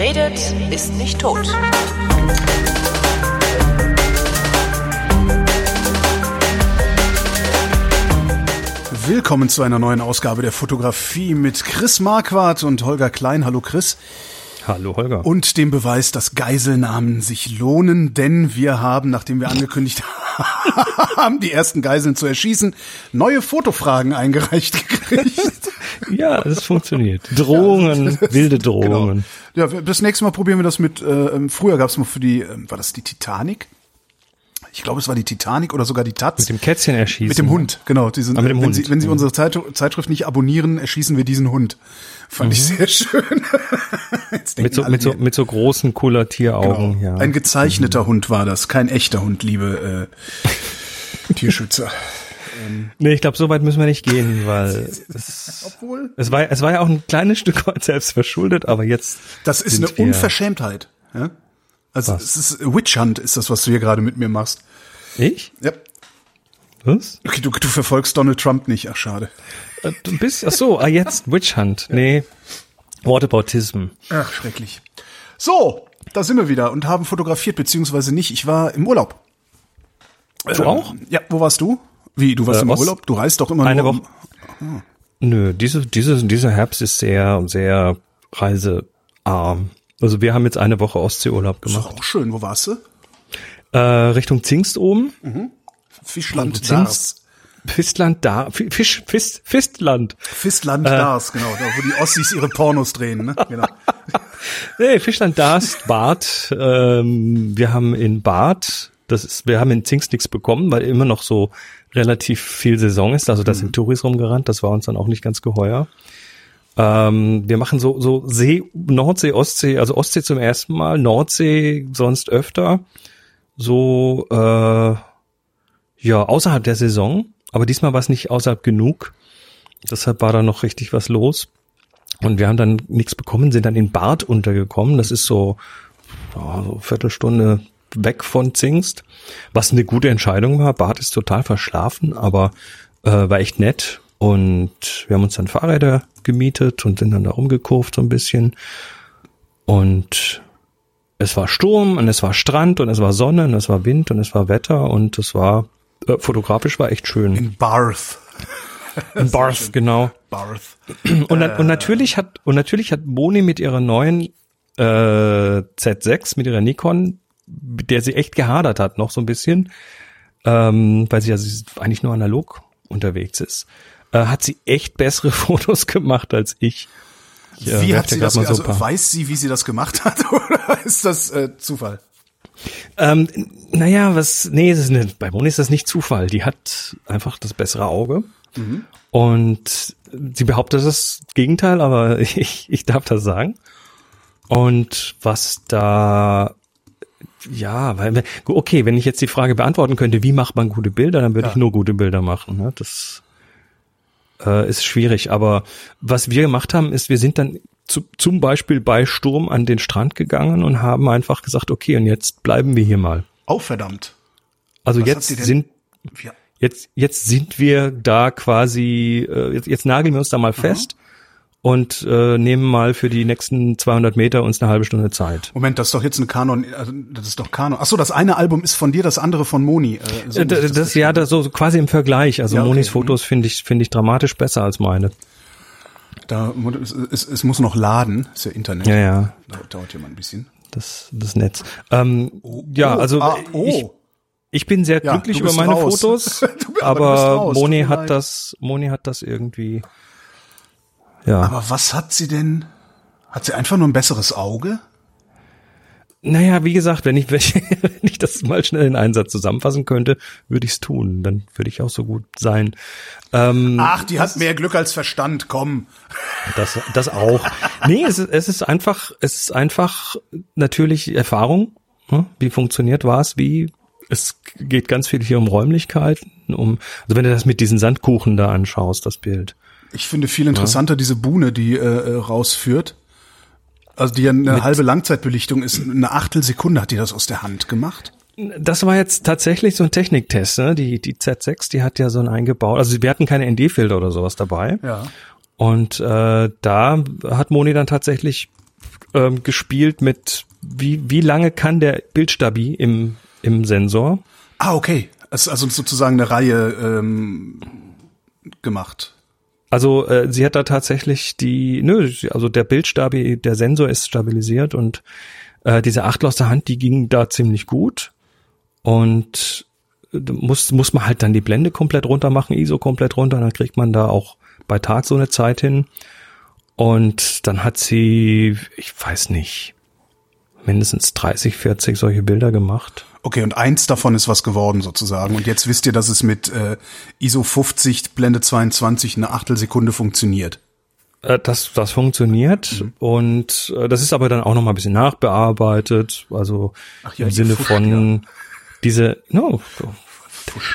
Wer redet, ist nicht tot. Willkommen zu einer neuen Ausgabe der Fotografie mit Chris Marquardt und Holger Klein. Hallo Chris. Hallo Holger. Und dem Beweis, dass Geiselnahmen sich lohnen, denn wir haben, nachdem wir angekündigt haben, die ersten Geiseln zu erschießen, neue Fotofragen eingereicht gekriegt. ja, das funktioniert. Drohungen, ja, wilde genau. Drohungen. Genau. Ja, das nächste Mal probieren wir das mit, äh, ähm, früher gab es mal für die, äh, war das die Titanic? ich glaube, es war die Titanic oder sogar die Taz. Mit dem Kätzchen erschießen. Mit dem Hund, genau. Die sind, ah, mit dem wenn Hund. Sie, wenn Sie unsere Zeit, Zeitschrift nicht abonnieren, erschießen wir diesen Hund. Fand mhm. ich sehr schön. mit, so, mit, so, mit so großen, cooler Tieraugen, genau. ja. Ein gezeichneter mhm. Hund war das, kein echter Hund, liebe äh, Tierschützer. Ähm, nee, ich glaube, so weit müssen wir nicht gehen, weil es, Obwohl? es war es war ja auch ein kleines Stück weit selbst verschuldet, aber jetzt das ist eine Unverschämtheit. Ja? Also was? es ist Witch Hunt ist das, was du hier gerade mit mir machst. Ich? Ja. Was? Okay, du, du verfolgst Donald Trump nicht, ach schade. Du bist, ach so, ah jetzt Witch Hunt. Nee. Whataboutism. Ach, schrecklich. So, da sind wir wieder und haben fotografiert, beziehungsweise nicht. Ich war im Urlaub. Du ähm, auch? Ja, wo warst du? Wie, du warst äh, im Ost Urlaub? Du reist doch immer eine nur Woche. Um. Nö, diese, diese, dieser Herbst ist sehr, sehr reisearm. Also wir haben jetzt eine Woche Ostseeurlaub gemacht. Das ist auch schön. Wo warst du? Äh, Richtung Zingst oben. Mhm. Fischland Dars. Fistland da, Fisch, Fist, Fistland. Fistland äh, Dars, genau, da wo die Ossis ihre Pornos drehen, ne? Genau. nee, Fischland Dars, Bad. Ähm, wir haben in Bad, das ist, wir haben in Zingst nichts bekommen, weil immer noch so relativ viel Saison ist. Also da sind mhm. Touris rumgerannt, das war uns dann auch nicht ganz geheuer. Ähm, wir machen so, so See, Nordsee, Ostsee, also Ostsee zum ersten Mal, Nordsee sonst öfter. So, äh, ja, außerhalb der Saison. Aber diesmal war es nicht außerhalb genug. Deshalb war da noch richtig was los. Und wir haben dann nichts bekommen, sind dann in Bad untergekommen. Das ist so, ja, so Viertelstunde weg von Zingst. Was eine gute Entscheidung war. Bad ist total verschlafen, aber äh, war echt nett. Und wir haben uns dann Fahrräder gemietet und sind dann da rumgekurvt so ein bisschen. Und es war Sturm und es war Strand und es war Sonne und es war Wind und es war Wetter und es war äh, fotografisch war echt schön. In Barth. In Barth, genau. Barth. Und, äh. und natürlich hat und natürlich hat Boni mit ihrer neuen äh, Z6 mit ihrer Nikon, mit der sie echt gehadert hat, noch so ein bisschen, ähm, weil sie ja also eigentlich nur analog unterwegs ist äh, hat sie echt bessere Fotos gemacht als ich. ich äh, wie hat sie das, so also weiß sie, wie sie das gemacht hat oder ist das äh, Zufall? Ähm, naja, was, nee, ist eine, bei Moni ist das nicht Zufall. Die hat einfach das bessere Auge. Mhm. Und sie behauptet das Gegenteil, aber ich, ich darf das sagen. Und was da, ja, weil, okay, wenn ich jetzt die Frage beantworten könnte, wie macht man gute Bilder, dann würde ja. ich nur gute Bilder machen. Ne? Das äh, ist schwierig. Aber was wir gemacht haben, ist, wir sind dann zu, zum Beispiel bei Sturm an den Strand gegangen und haben einfach gesagt, okay, und jetzt bleiben wir hier mal. Oh, verdammt. Also was jetzt sind, ja. jetzt, jetzt sind wir da quasi, äh, jetzt, jetzt nageln wir uns da mal fest und äh, nehmen mal für die nächsten 200 Meter uns eine halbe Stunde Zeit. Moment, das ist doch jetzt ein Kanon, also das ist doch Kanon. Ach so, das eine Album ist von dir, das andere von Moni. Äh, so das, das ja, das so quasi im Vergleich. Also ja, okay. Monis Fotos finde ich finde ich dramatisch besser als meine. Da es, es, es muss noch laden, ist ja Internet. Ja, ja. Dauert, dauert ja mal ein bisschen. Das das Netz. Ähm, oh, ja, also ah, oh. ich, ich bin sehr glücklich ja, über meine raus. Fotos, aber, aber Moni hat leid. das Moni hat das irgendwie ja. Aber was hat sie denn? Hat sie einfach nur ein besseres Auge? Naja, wie gesagt, wenn ich, wenn ich das mal schnell in einen Satz zusammenfassen könnte, würde ich es tun. Dann würde ich auch so gut sein. Ähm, Ach, die hat mehr Glück als Verstand, komm. Das, das auch. Nee, es ist, es ist einfach, es ist einfach natürlich Erfahrung. Hm? Wie funktioniert was? Wie? Es geht ganz viel hier um Räumlichkeiten, um, also wenn du das mit diesen Sandkuchen da anschaust, das Bild. Ich finde viel interessanter ja. diese Buhne, die äh, äh, rausführt. Also die eine halbe Langzeitbelichtung ist. Eine Achtelsekunde hat die das aus der Hand gemacht. Das war jetzt tatsächlich so ein Techniktest. Ne? Die, die Z6, die hat ja so ein eingebaut. Also wir hatten keine ND-Filter oder sowas dabei. Ja. Und äh, da hat Moni dann tatsächlich ähm, gespielt mit, wie, wie lange kann der Bildstabi im, im Sensor? Ah, okay. Also, also sozusagen eine Reihe ähm, gemacht. Also äh, sie hat da tatsächlich die, nö, also der Bildstabi, der Sensor ist stabilisiert und äh, diese Achtel aus der Hand, die ging da ziemlich gut. Und äh, muss, muss man halt dann die Blende komplett runter machen, ISO komplett runter, dann kriegt man da auch bei Tag so eine Zeit hin. Und dann hat sie, ich weiß nicht, mindestens 30, 40 solche Bilder gemacht. Okay, und eins davon ist was geworden sozusagen. Und jetzt wisst ihr, dass es mit äh, ISO 50 Blende 22 eine Achtelsekunde funktioniert. Äh, Das, das funktioniert Mhm. und äh, das ist aber dann auch noch mal ein bisschen nachbearbeitet, also ja, im Sinne Fusch, von diese, no,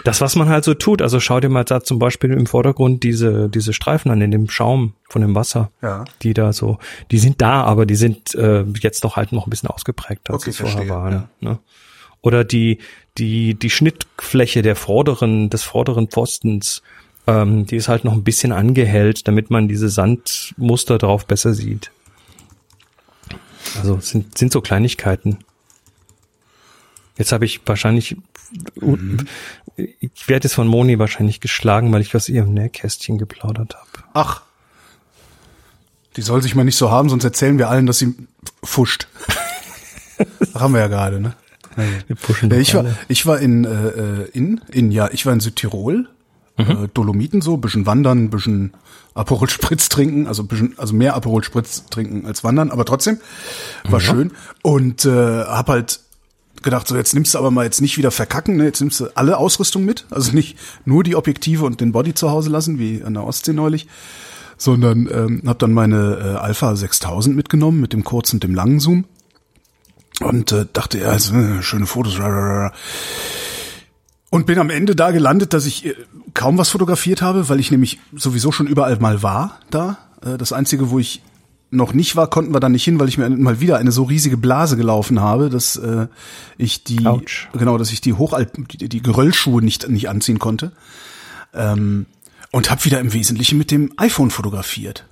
das was man halt so tut. Also schau dir mal da zum Beispiel im Vordergrund diese diese Streifen an in dem Schaum von dem Wasser, Ja. die da so, die sind da, aber die sind äh, jetzt doch halt noch ein bisschen ausgeprägt, als Okay, sie vorher waren. ja. Ne? Oder die die die Schnittfläche der vorderen des vorderen Pfostens ähm, die ist halt noch ein bisschen angehellt, damit man diese Sandmuster drauf besser sieht. Also sind, sind so Kleinigkeiten. Jetzt habe ich wahrscheinlich, ich werde jetzt von Moni wahrscheinlich geschlagen, weil ich aus ihrem Nähkästchen geplaudert habe. Ach. Die soll sich mal nicht so haben, sonst erzählen wir allen, dass sie fuscht. das haben wir ja gerade, ne? Wir pushen Ja, ich war, ich war in, äh, in, in, ja, ich war in Südtirol, äh, Dolomiten so, bisschen wandern, bisschen Aperol Spritz trinken, also bisschen, also mehr Aperol Spritz trinken als wandern, aber trotzdem war schön. Und äh, hab halt gedacht, so jetzt nimmst du aber mal jetzt nicht wieder verkacken, ne? jetzt nimmst du alle Ausrüstung mit, also nicht nur die Objektive und den Body zu Hause lassen, wie an der Ostsee neulich, sondern ähm, habe dann meine äh, Alpha 6000 mitgenommen mit dem kurzen und dem langen Zoom und äh, dachte, ja, also, äh, schöne Fotos. ra, ra, ra. Und bin am Ende da gelandet, dass ich äh, kaum was fotografiert habe, weil ich nämlich sowieso schon überall mal war da. Äh, das Einzige, wo ich noch nicht war, konnten wir dann nicht hin, weil ich mir mal wieder eine so riesige Blase gelaufen habe, dass äh, ich die Autsch. genau, dass ich die Hochalp die, die Geröllschuhe nicht nicht anziehen konnte. Ähm, und habe wieder im Wesentlichen mit dem iPhone fotografiert.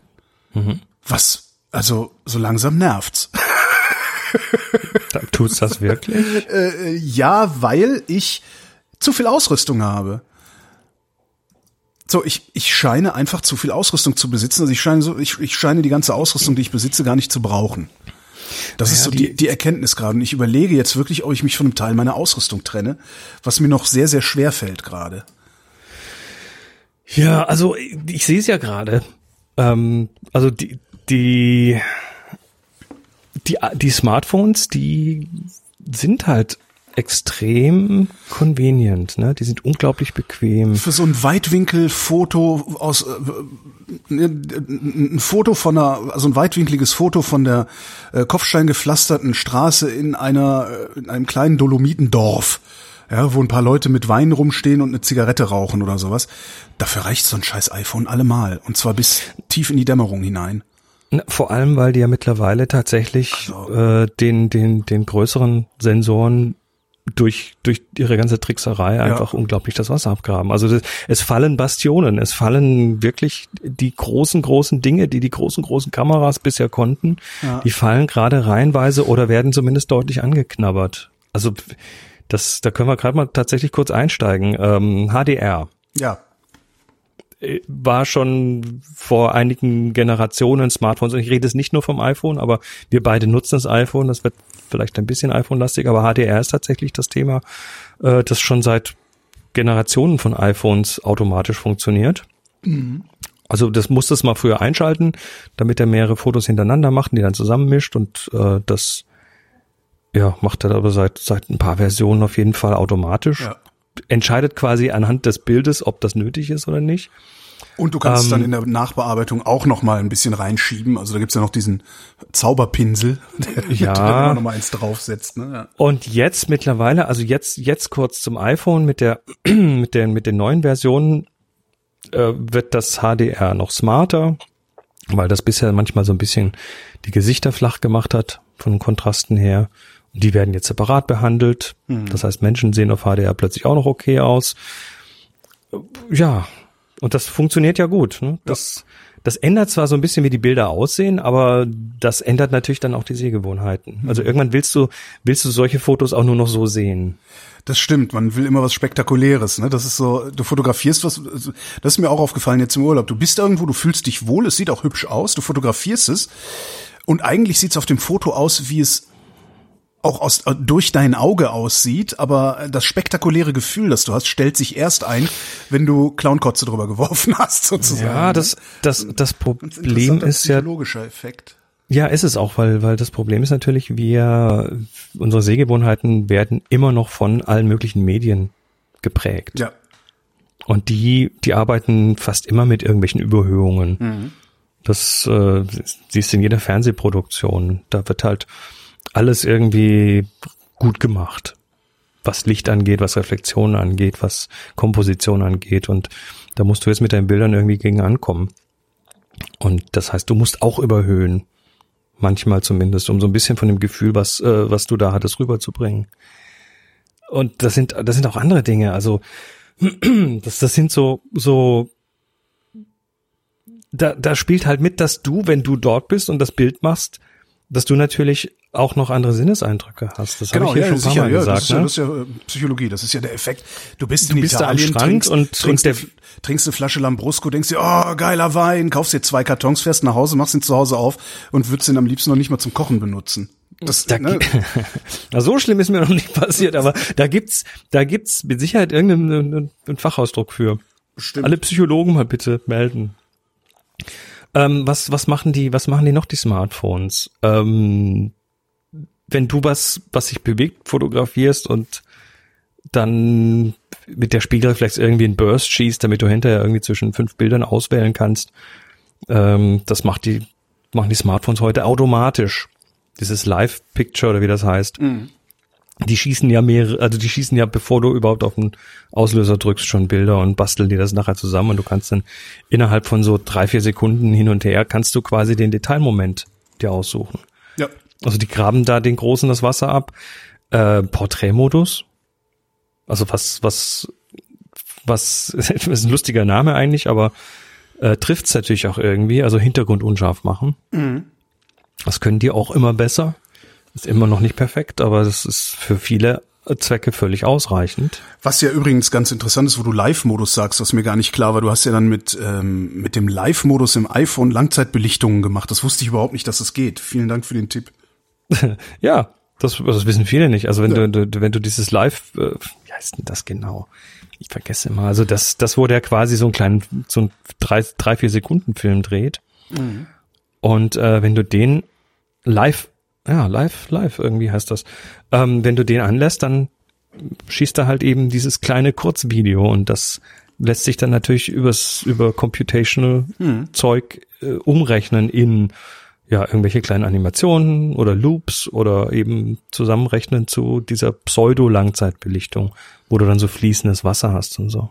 Was also so langsam nervt's. Tut's das wirklich? Äh, ja, weil ich zu viel Ausrüstung habe. So, ich, ich scheine einfach zu viel Ausrüstung zu besitzen. Also ich scheine so, ich, ich scheine die ganze Ausrüstung, die ich besitze, gar nicht zu brauchen. Das ist Naja, so die- die, die Erkenntnis gerade. Und ich überlege jetzt wirklich, ob ich mich von einem Teil meiner Ausrüstung trenne, was mir noch sehr, sehr schwer fällt gerade. Ja, also ich, ich sehe es ja gerade. Ähm, also die, die, die, die Smartphones, die sind halt extrem convenient, ne? Die sind unglaublich bequem. Für so ein Weitwinkelfoto aus äh, äh, ein Foto von einer, also ein weitwinkliges Foto von der äh, kopfsteingepflasterten Straße in einer äh, in einem kleinen Dolomitendorf, ja, wo ein paar Leute mit Wein rumstehen und eine Zigarette rauchen oder sowas. Dafür reicht so ein scheiß iPhone allemal und zwar bis tief in die Dämmerung hinein. Vor allem, weil die ja mittlerweile tatsächlich äh, den, den, den größeren Sensoren durch, durch ihre ganze Trickserei einfach unglaublich das Wasser abgraben. Also das, es fallen Bastionen, es fallen wirklich die großen, großen Dinge, die die großen, großen Kameras bisher konnten, Ja. die fallen gerade reihenweise oder werden zumindest deutlich angeknabbert. Also das, da können wir gerade mal tatsächlich kurz einsteigen. Ähm, HDR Ja, war schon vor einigen Generationen Smartphones. Und ich rede jetzt nicht nur vom iPhone, aber wir beide nutzen das iPhone. Das wird vielleicht ein bisschen iPhone-lastig, aber HDR ist tatsächlich das Thema, äh, das schon seit Generationen von iPhones automatisch funktioniert. Also das musste es mal früher einschalten, damit er mehrere Fotos hintereinander macht, und die dann zusammenmischt und äh, das ja, macht er aber seit seit ein paar Versionen auf jeden Fall automatisch. Ja. Entscheidet quasi anhand des Bildes, ob das nötig ist oder nicht. Und du kannst Ähm, dann in der Nachbearbeitung auch noch mal ein bisschen reinschieben. Also da gibt's ja noch diesen Zauberpinsel, der, Ja. man noch mal eins draufsetzt. Ne? Ja. Und jetzt mittlerweile, also jetzt, jetzt kurz zum iPhone mit der, mit den, mit den neuen Versionen, äh, wird das HDR noch smarter, weil das bisher manchmal so ein bisschen die Gesichter flach gemacht hat von Kontrasten her. Und die werden jetzt separat behandelt. Das heißt, Menschen sehen auf HDR plötzlich auch noch okay aus. Ja. Und das funktioniert ja gut. Ne? Das, das ändert zwar so ein bisschen, wie die Bilder aussehen, aber das ändert natürlich dann auch die Sehgewohnheiten. Also irgendwann willst du, willst du solche Fotos auch nur noch so sehen. Das stimmt, man will immer was Spektakuläres, ne? Das ist so, du fotografierst was, das ist mir auch aufgefallen jetzt im Urlaub. Du bist irgendwo, du fühlst dich wohl, es sieht auch hübsch aus, du fotografierst es und eigentlich sieht es auf dem Foto aus, wie es auch aus, äh, durch dein Auge aussieht, aber das spektakuläre Gefühl, das du hast, stellt sich erst ein, wenn du Clownkotze drüber geworfen hast, sozusagen. Ja, das, das, das Problem ist ja. Psychologischer Effekt. Ja, ist es auch, weil, weil das Problem ist natürlich, wir, unsere Sehgewohnheiten werden immer noch von allen möglichen Medien geprägt. Ja. Und die, die arbeiten fast immer mit irgendwelchen Überhöhungen. Mhm. Das äh, siehst du in jeder Fernsehproduktion. Da wird halt alles irgendwie gut gemacht. Was Licht angeht, was Reflexion angeht, was Komposition angeht. Und da musst du jetzt mit deinen Bildern irgendwie gegen ankommen. Und das heißt, du musst auch überhöhen. Manchmal zumindest, um so ein bisschen von dem Gefühl, was, äh, was du da hattest, rüberzubringen. Und das sind, das sind auch andere Dinge. Also, das, das sind so, so, da, da spielt halt mit, dass du, wenn du dort bist und das Bild machst, dass du natürlich auch noch andere Sinneseindrücke hast. Das genau, habe ich hier ja, schon ein paar Mal ja, gesagt. Das ist, ja, ne? das ist ja äh, Psychologie, das ist ja der Effekt. Du bist du in bist Italien, da am trinkst, und trinkst, trinkst, trinkst eine Flasche Lambrusco, denkst dir, oh, geiler Wein, kaufst dir zwei Kartons, fährst nach Hause, machst ihn zu Hause auf und würdest ihn am liebsten noch nicht mal zum Kochen benutzen. Das, da, ne? Na, so schlimm ist mir noch nicht passiert, aber da gibt's, da gibt's mit Sicherheit irgendeinen Fachausdruck für. Bestimmt. Alle Psychologen mal bitte melden. Ähm, was, was machen die, was machen die noch, die Smartphones? Ähm, wenn du was, was sich bewegt, fotografierst und dann mit der Spiegelreflex irgendwie ein Burst schießt, damit du hinterher irgendwie zwischen fünf Bildern auswählen kannst, ähm, das macht die, machen die Smartphones heute automatisch. Dieses Live-Picture oder wie das heißt. Mhm. Die schießen ja mehrere, also die schießen ja, bevor du überhaupt auf den Auslöser drückst, schon Bilder und basteln dir das nachher zusammen und du kannst dann innerhalb von so drei, vier Sekunden hin und her, kannst du quasi den Detailmoment dir aussuchen. Ja. Also die graben da den Großen das Wasser ab. Äh, Porträtmodus. Also was, was, was, ist ein lustiger Name eigentlich, aber äh, trifft es natürlich auch irgendwie. Also Hintergrund unscharf machen. Mhm. Das können die auch immer besser. Ist immer noch nicht perfekt, aber das ist für viele Zwecke völlig ausreichend. Was ja übrigens ganz interessant ist, wo du Live-Modus sagst, was mir gar nicht klar war. Du hast ja dann mit, ähm, mit dem Live-Modus im iPhone Langzeitbelichtungen gemacht. Das wusste ich überhaupt nicht, dass das geht. Vielen Dank für den Tipp. ja, das, das wissen viele nicht. Also wenn ja. du, du, wenn du dieses Live, äh, wie heißt denn das genau? Ich vergesse immer. Also das, das, wo der quasi so einen kleinen, so ein drei, drei vier Sekunden Film dreht. Mhm. Und äh, wenn du den live, ja, live, live irgendwie heißt das. Ähm, wenn du den anlässt, dann schießt er halt eben dieses kleine Kurzvideo und das lässt sich dann natürlich übers, über Computational mhm. Zeug äh, umrechnen in ja, irgendwelche kleinen Animationen oder Loops oder eben zusammenrechnen zu dieser Pseudo-Langzeitbelichtung, wo du dann so fließendes Wasser hast und so.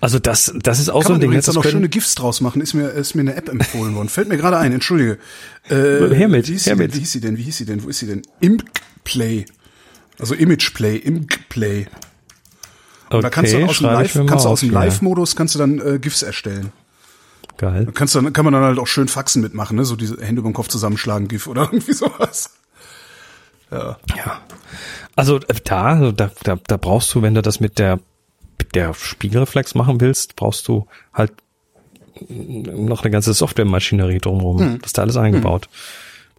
Also das, das ist auch Kann so ein Ding. Man da noch schöne GIFs draus machen? Ist mir, ist mir eine App empfohlen worden. Fällt mir gerade ein, entschuldige. Äh, her mit, wie hieß, her mit. wie hieß sie denn? Wie hieß sie denn? Wo ist sie denn? Implay. Also Image Play, Implay. Und okay, da kannst du aus dem Live, kannst du aus dem Live-Modus kannst du dann äh, GIFs erstellen. Geil. Da kannst du, kann man dann halt auch schön Faxen mitmachen, ne? So diese Hände über den Kopf zusammenschlagen, GIF oder irgendwie sowas. Ja. Ja. Also äh, da, da, da, da brauchst du, wenn du das mit der, der Spiegelreflex machen willst, brauchst du halt noch eine ganze Softwaremaschinerie drumherum. Hm. Das ist da alles eingebaut.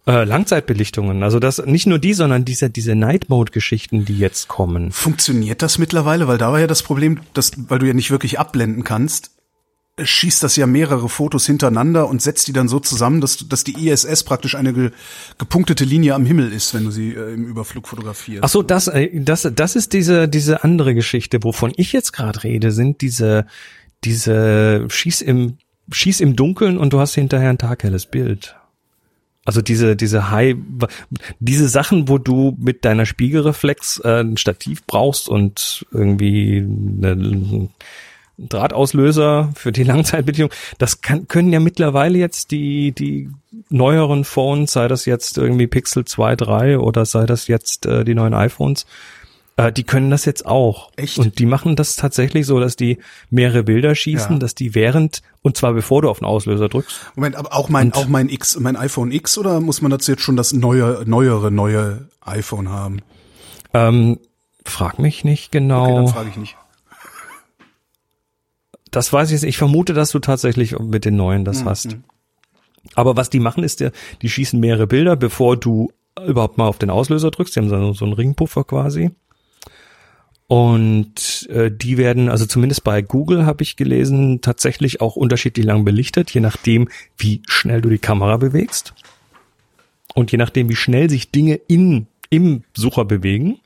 Hm. Äh, Langzeitbelichtungen, also das nicht nur die, sondern diese diese Night Mode Geschichten, die jetzt kommen. Funktioniert das mittlerweile? Weil da war ja das Problem, dass weil du ja nicht wirklich abblenden kannst, schießt das ja mehrere Fotos hintereinander und setzt die dann so zusammen, dass, dass die ISS praktisch eine ge, gepunktete Linie am Himmel ist, wenn du sie äh, im Überflug fotografierst. Ach so, das, äh, das, das ist diese, diese andere Geschichte, wovon ich jetzt gerade rede, sind diese, diese Schieß im, Schieß im Dunkeln und du hast hinterher ein taghelles Bild. Also diese, diese High, diese Sachen, wo du mit deiner Spiegelreflex äh, ein Stativ brauchst und irgendwie eine, Drahtauslöser für die Langzeitbedienung. Das kann, können ja mittlerweile jetzt die, die neueren Phones, sei das jetzt irgendwie Pixel 2, 3 oder sei das jetzt äh, die neuen iPhones, Äh, die können das jetzt auch. Echt? Und die machen das tatsächlich so, dass die mehrere Bilder schießen, Ja. dass die während, und zwar bevor du auf den Auslöser drückst. Moment, aber auch mein, Und- auch mein X, mein iPhone X oder muss man dazu jetzt schon das neue, neuere, neue iPhone haben? Ähm, frag mich nicht Okay, genau. dann frage ich nicht. Das weiß ich jetzt. nicht. Ich vermute, dass du tatsächlich mit den neuen Mhm, das hast. Aber was die machen, ist, die schießen mehrere Bilder, bevor du überhaupt mal auf den Auslöser drückst. Die haben so, so einen Ringpuffer quasi. Und äh, die werden, also zumindest bei Google habe ich gelesen, tatsächlich auch unterschiedlich lang belichtet, je nachdem, wie schnell du die Kamera bewegst. Und je nachdem, wie schnell sich Dinge in, im Sucher bewegen.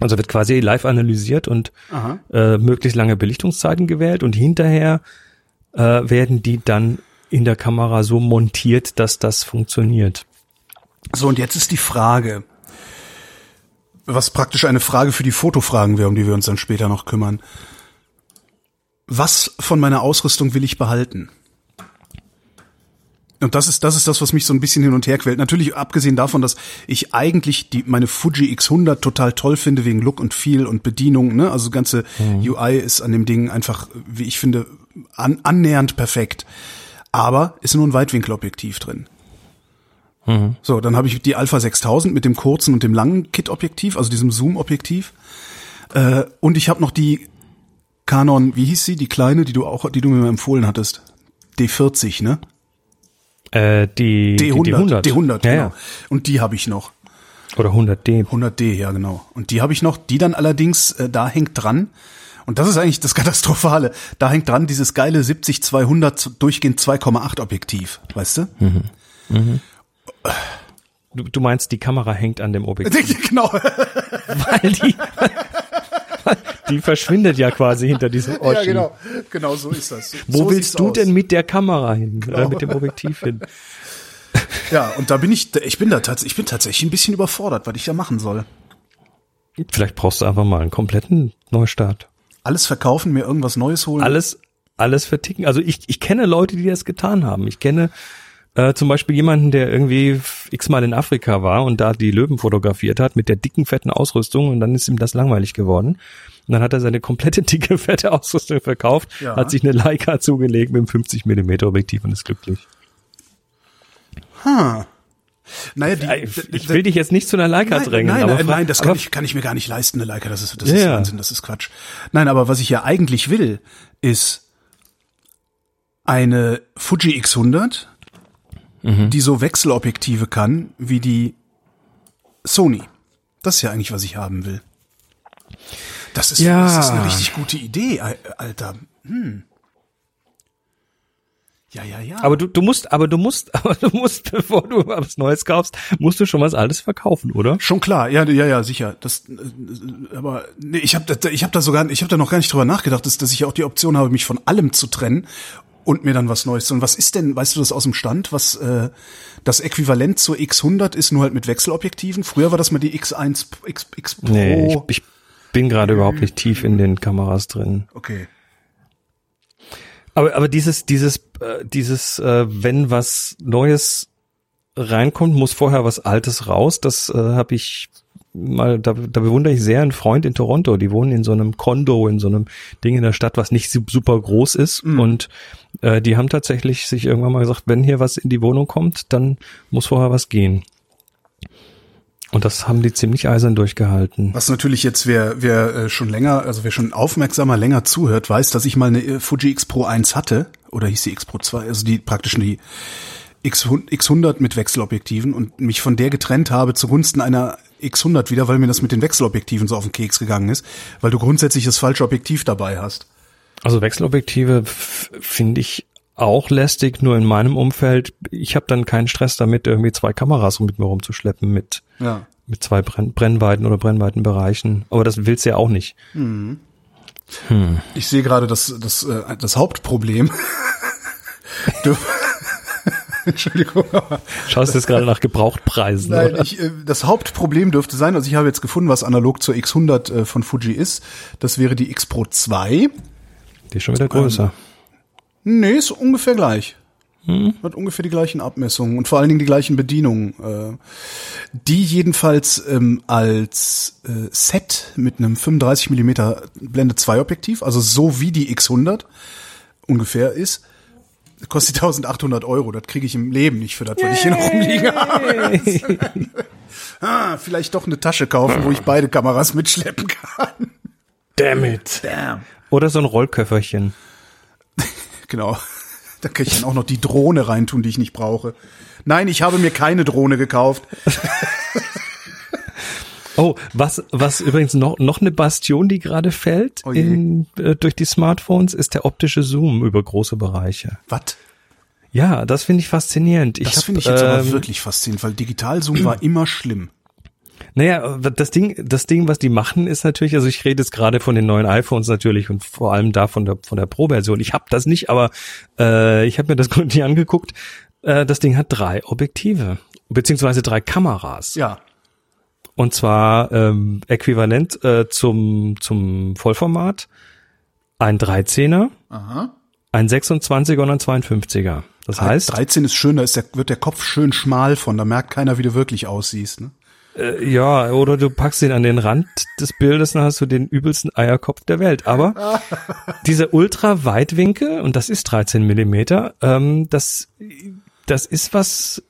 Also wird quasi live analysiert und Aha. äh, möglichst lange Belichtungszeiten gewählt und hinterher äh, werden die dann in der Kamera so montiert, dass das funktioniert. So, und jetzt ist die Frage, was praktisch eine Frage für die Fotofragen wäre, um die wir uns dann später noch kümmern. Was von meiner Ausrüstung will ich behalten? Und das ist, das ist das, was mich so ein bisschen hin und her quält. Natürlich abgesehen davon, dass ich eigentlich die, meine Fuji X100 total toll finde wegen Look und Feel und Bedienung, ne? Also ganze UI ist an dem Ding einfach, wie ich finde, an, annähernd perfekt. Aber ist nur ein Weitwinkelobjektiv drin. So, dann habe ich die Alpha 6000 mit dem kurzen und dem langen Kit-Objektiv, also diesem Zoom-Objektiv. Äh, und ich habe noch die Canon, wie hieß sie, die kleine, die du auch, die du mir empfohlen hattest. D40, ne? Äh, die D100, die, die 100. D100, ja, genau. ja. Und die habe ich noch. Oder 100D. 100D, ja genau. Und die habe ich noch, die dann allerdings, äh, da hängt dran, und das ist eigentlich das Katastrophale, da hängt dran dieses geile 70-200 durchgehend 2,8 Objektiv, weißt du? Du, du meinst, die Kamera hängt an dem Objektiv, genau. weil die, die verschwindet ja quasi hinter diesem Oschi. Ja, genau. Genau so ist das. Wo so willst du aus. denn mit der Kamera hin? Oder mit dem Objektiv hin? Ja, und da bin ich, ich bin da tatsächlich, ich bin tatsächlich ein bisschen überfordert, was ich da machen soll. Vielleicht brauchst du einfach mal einen kompletten Neustart. Alles verkaufen, mir irgendwas Neues holen. alles, alles verticken. Also ich, ich kenne Leute, die das getan haben. Ich kenne äh, zum Beispiel jemanden, der irgendwie x-mal in Afrika war und da die Löwen fotografiert hat mit der dicken, fetten Ausrüstung und dann ist ihm das langweilig geworden. Und dann hat er seine komplette dicke, fette Ausrüstung verkauft, Ja. hat sich eine Leica zugelegt mit einem 50 Millimeter Objektiv und ist glücklich. Naja, die, Ich will dich jetzt nicht zu einer Leica Nein, drängen. nein, aber nein, nein, das kann ich, kann ich mir gar nicht leisten, eine Leica. Das ist, das Ja, ist. Wahnsinn, das ist Quatsch. Nein, aber was ich ja eigentlich will, ist eine Fuji X100, Mhm. die so Wechselobjektive kann wie die Sony. Das ist ja eigentlich, was ich haben will. Das ist, Ja. das ist eine richtig gute Idee, Al- Alter. Hm. Ja, ja, ja. Aber du, du musst, aber du musst, aber du musst, bevor du was Neues kaufst, musst du schon was Altes verkaufen, oder? Schon klar, ja, ja, ja, sicher. Das, äh, aber nee, ich habe da, ich habe da sogar, ich habe da noch gar nicht drüber nachgedacht, dass, dass ich auch die Option habe, mich von allem zu trennen und mir dann was Neues. Und was ist denn, weißt du das aus dem Stand, was äh, das Äquivalent zur X100 ist, nur halt mit Wechselobjektiven? Früher war das mal die X1, X, X Pro. Nee, ich, ich bin gerade überhaupt nicht tief in den Kameras drin. okay. Aber, aber dieses, dieses, äh, dieses, äh, wenn was Neues reinkommt, muss vorher was Altes raus. Das äh, habe ich mal, da, da bewundere ich sehr einen Freund in Toronto. Die wohnen in so einem Kondo, in so einem Ding in der Stadt, was nicht su- super groß ist. Und äh, die haben tatsächlich sich irgendwann mal gesagt, wenn hier was in die Wohnung kommt, dann muss vorher was gehen. Und das haben die ziemlich eisern durchgehalten. Was natürlich jetzt, wer, wer äh, schon länger, also wer schon aufmerksamer länger zuhört, weiß, dass ich mal eine äh, Fuji X Pro 1 hatte, oder hieß die X Pro 2, also die praktisch die X100 mit Wechselobjektiven und mich von der getrennt habe zugunsten einer X100 wieder, weil mir das mit den Wechselobjektiven so auf den Keks gegangen ist, weil du grundsätzlich das falsche Objektiv dabei hast. Also Wechselobjektive finde ich auch lästig, nur in meinem Umfeld. Ich habe dann keinen Stress damit, irgendwie zwei Kameras mit mir rumzuschleppen mit, Ja. mit zwei Brenn Brennweiten oder Brennweitenbereichen. Aber das willst du ja auch nicht. Ich sehe gerade das, das, äh, das Hauptproblem. Entschuldigung, Schaust du jetzt gerade nach Gebrauchtpreisen? Nein, oder? ich, äh, das Hauptproblem dürfte sein, also ich habe jetzt gefunden, was analog zur X100 äh, von Fuji ist. Das wäre die X Pro 2. Die ist schon wieder größer. Nee, ist ungefähr gleich. Hat ungefähr die gleichen Abmessungen und vor allen Dingen die gleichen Bedienungen. Äh, die jedenfalls ähm, als äh, Set mit einem 35 Millimeter Blende 2 Objektiv, also so wie die X100 ungefähr ist, kostet 1800 Euro. Das kriege ich im Leben nicht für das, was ich hier noch rumliegen habe. ah, vielleicht doch eine Tasche kaufen, wo ich beide Kameras mitschleppen kann. Damn it. Damn. Oder so ein Rollköfferchen. Genau. Da kann ich dann auch noch die Drohne reintun, die ich nicht brauche. Nein, ich habe mir keine Drohne gekauft. Oh, was, was übrigens noch, noch eine Bastion, die gerade fällt Oh in, äh, durch die Smartphones, ist der optische Zoom über große Bereiche. Was? Ja, das finde ich faszinierend. Ich Das finde ich jetzt aber ähm, wirklich faszinierend, weil Digitalzoom war immer schlimm. Naja, das Ding, das Ding, was die machen, ist natürlich, also ich rede jetzt gerade von den neuen iPhones natürlich und vor allem da von der von der Pro-Version. Ich habe das nicht, aber äh, ich habe mir das gründlich angeguckt. Äh, das Ding hat drei Objektive beziehungsweise drei Kameras. Ja. Und zwar ähm, äquivalent äh, zum zum Vollformat ein 13er, Aha. ein 26er und ein 52er. Das heißt, 13 ist schön, da ist der, wird der Kopf schön schmal von, da merkt keiner, wie du wirklich aussiehst. Ne? Äh, ja, oder du packst ihn an den Rand des Bildes, dann hast du den übelsten Eierkopf der Welt. Aber dieser Ultra-Weitwinkel, und das ist 13 Millimeter, ähm, das, das ist was,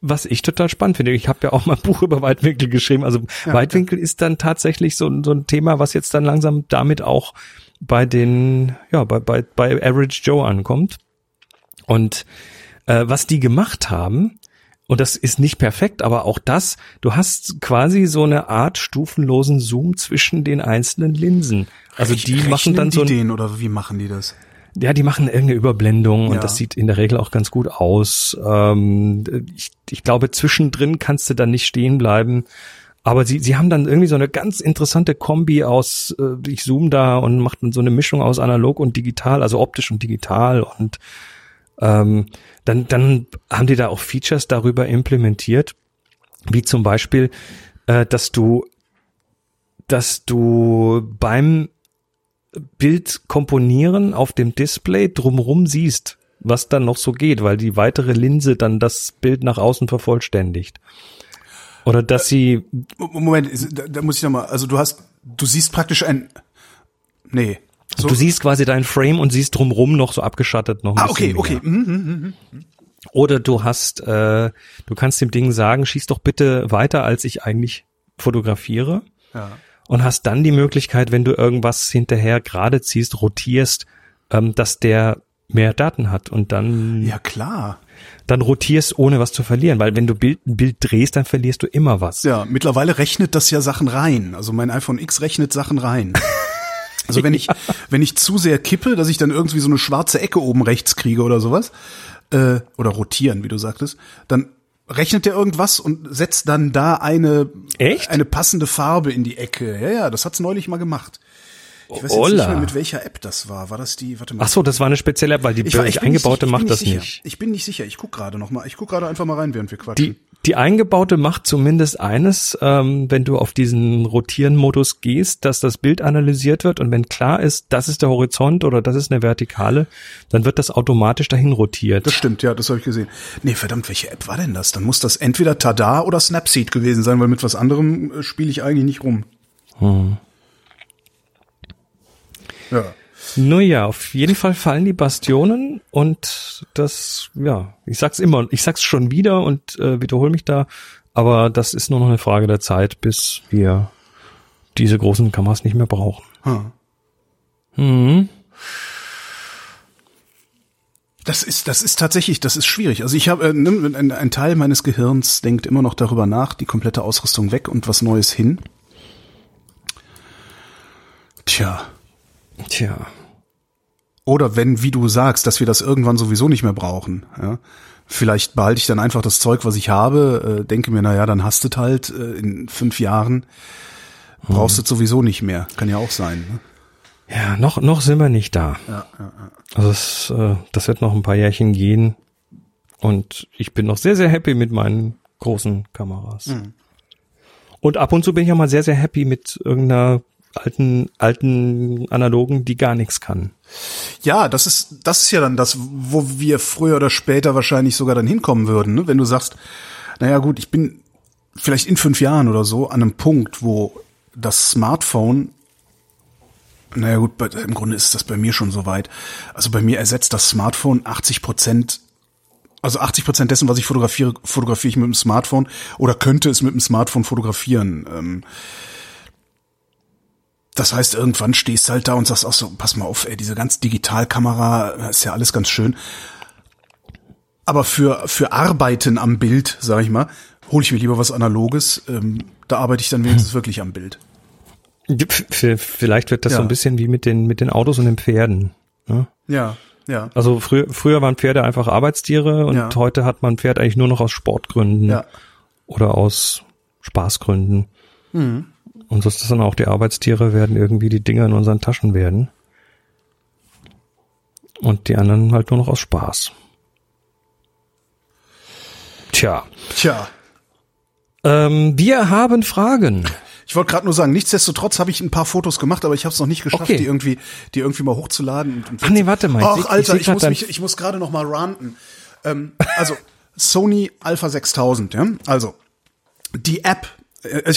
was ich total spannend finde. Ich habe ja auch mal ein Buch über Weitwinkel geschrieben. Also Weitwinkel ist dann tatsächlich so, so ein Thema, was jetzt dann langsam damit auch bei den, ja, bei, bei, bei Average Joe ankommt. Und äh, was die gemacht haben, und das ist nicht perfekt, aber auch das, du hast quasi so eine Art stufenlosen Zoom zwischen den einzelnen Linsen. Also die Rechnen machen dann die so ein, den oder wie machen die das? Ja, die machen irgendeine Überblendung und Ja. das sieht in der Regel auch ganz gut aus. Ähm, ich, ich glaube, zwischendrin kannst du dann nicht stehen bleiben. Aber sie, sie haben dann irgendwie so eine ganz interessante Kombi aus, äh, ich zoom da und mache dann so eine Mischung aus analog und digital, also optisch und digital und ähm, dann, dann haben die da auch Features darüber implementiert, wie zum Beispiel, äh, dass du, dass du beim Bild komponieren auf dem Display drumrum siehst, was dann noch so geht, weil die weitere Linse dann das Bild nach außen vervollständigt. Oder dass sie, Moment, da, da muss ich nochmal, also du hast, du siehst praktisch ein, nee. So, du siehst quasi dein Frame und siehst drumrum noch so abgeschattet noch ein ah, bisschen okay, okay. Mhm, mhm. Oder du hast, äh, du kannst dem Ding sagen, schieß doch bitte weiter, als ich eigentlich fotografiere. Ja. Und hast dann die Möglichkeit, wenn du irgendwas hinterher gerade ziehst, rotierst, ähm, dass der mehr Daten hat und dann, ja, klar. dann rotierst, ohne was zu verlieren. Weil wenn du Bild, ein Bild drehst, dann verlierst du immer was. Ja, mittlerweile rechnet das ja Sachen rein. Also mein iPhone X rechnet Sachen rein. Also wenn ich, wenn ich zu sehr kippe, dass ich dann irgendwie so eine schwarze Ecke oben rechts kriege oder sowas, äh, oder rotieren, wie du sagtest, dann rechnet der irgendwas und setzt dann da eine, Echt? eine passende Farbe in die Ecke. Ja, ja, das hat's neulich mal gemacht. Ich weiß jetzt nicht Ola. mehr, mit welcher App das war. War das die, warte mal. Ach so, das war eine spezielle App, weil die, ich, war- ich nicht eingebaute bin macht das sicher. nicht. Ich bin nicht sicher. Ich guck gerade noch mal. Ich guck gerade einfach mal rein, während wir quatschen. Die, die eingebaute macht zumindest eines, ähm, wenn du auf diesen Rotieren-Modus gehst, dass das Bild analysiert wird und wenn klar ist, das ist der Horizont oder das ist eine Vertikale, dann wird das automatisch dahin rotiert. Das stimmt, ja, das habe ich gesehen. Nee, verdammt, welche App war denn das? Dann muss das entweder Tada oder Snapseed gewesen sein, weil mit was anderem äh, spiele ich eigentlich nicht rum. Hm. Ja. Nun ja, auf jeden Fall fallen die Bastionen und das, ja, ich sag's immer, ich sag's schon wieder und äh, wiederhole mich da, aber das ist nur noch eine Frage der Zeit, bis wir diese großen Kameras nicht mehr brauchen. Hm. Mhm. Das ist, das ist tatsächlich, das ist schwierig. Also ich habe, äh, ein, ein Teil meines Gehirns denkt immer noch darüber nach, die komplette Ausrüstung weg und was Neues hin. Tja. Tja. Oder wenn, wie du sagst, dass wir das irgendwann sowieso nicht mehr brauchen. Ja? Vielleicht behalte ich dann einfach das Zeug, was ich habe, äh, denke mir, na ja, dann hast du halt äh, in fünf Jahren brauchst du es sowieso nicht mehr. Kann ja auch sein. Ne? Ja, noch, noch sind wir nicht da. Ja, ja, ja. Also es, äh, das wird noch ein paar Jährchen gehen. Und ich bin noch sehr, sehr happy mit meinen großen Kameras. Und ab und zu bin ich auch mal sehr, sehr happy mit irgendeiner alten, alten analogen, die gar nichts kann. Ja, das ist, das ist ja dann das, wo wir früher oder später wahrscheinlich sogar dann hinkommen würden, ne? wenn du sagst, naja gut, ich bin vielleicht in fünf Jahren oder so an einem Punkt, wo das Smartphone, naja gut, im Grunde ist das bei mir schon so weit. Also bei mir ersetzt das Smartphone 80 Prozent, also 80 Prozent dessen, was ich fotografiere, fotografiere ich mit dem Smartphone oder könnte es mit dem Smartphone fotografieren. Ähm, das heißt, irgendwann stehst du halt da und sagst auch so, pass mal auf, ey, diese ganz Digitalkamera, ist ja alles ganz schön. Aber für, für Arbeiten am Bild, sag ich mal, hole ich mir lieber was Analoges. Ähm, da arbeite ich dann wenigstens wirklich am Bild. Vielleicht wird das ja. so ein bisschen wie mit den, mit den Autos und den Pferden. Ne? Ja, ja. Also früher, früher waren Pferde einfach Arbeitstiere und ja. heute hat man Pferd eigentlich nur noch aus Sportgründen ja. oder aus Spaßgründen. Mhm. Und so ist das dann auch, die Arbeitstiere werden irgendwie die Dinger in unseren Taschen werden. Und die anderen halt nur noch aus Spaß. Tja. Tja. Ähm, wir haben Fragen. Ich wollte gerade nur sagen, nichtsdestotrotz habe ich ein paar Fotos gemacht, aber ich habe es noch nicht geschafft, okay. die irgendwie, die irgendwie mal hochzuladen. Und, und Ach nee, warte mal. Ach, Alter, ich, ich muss mich, ich muss gerade noch mal ranten. Ähm, also Sony Alpha 6000, ja. Also die App,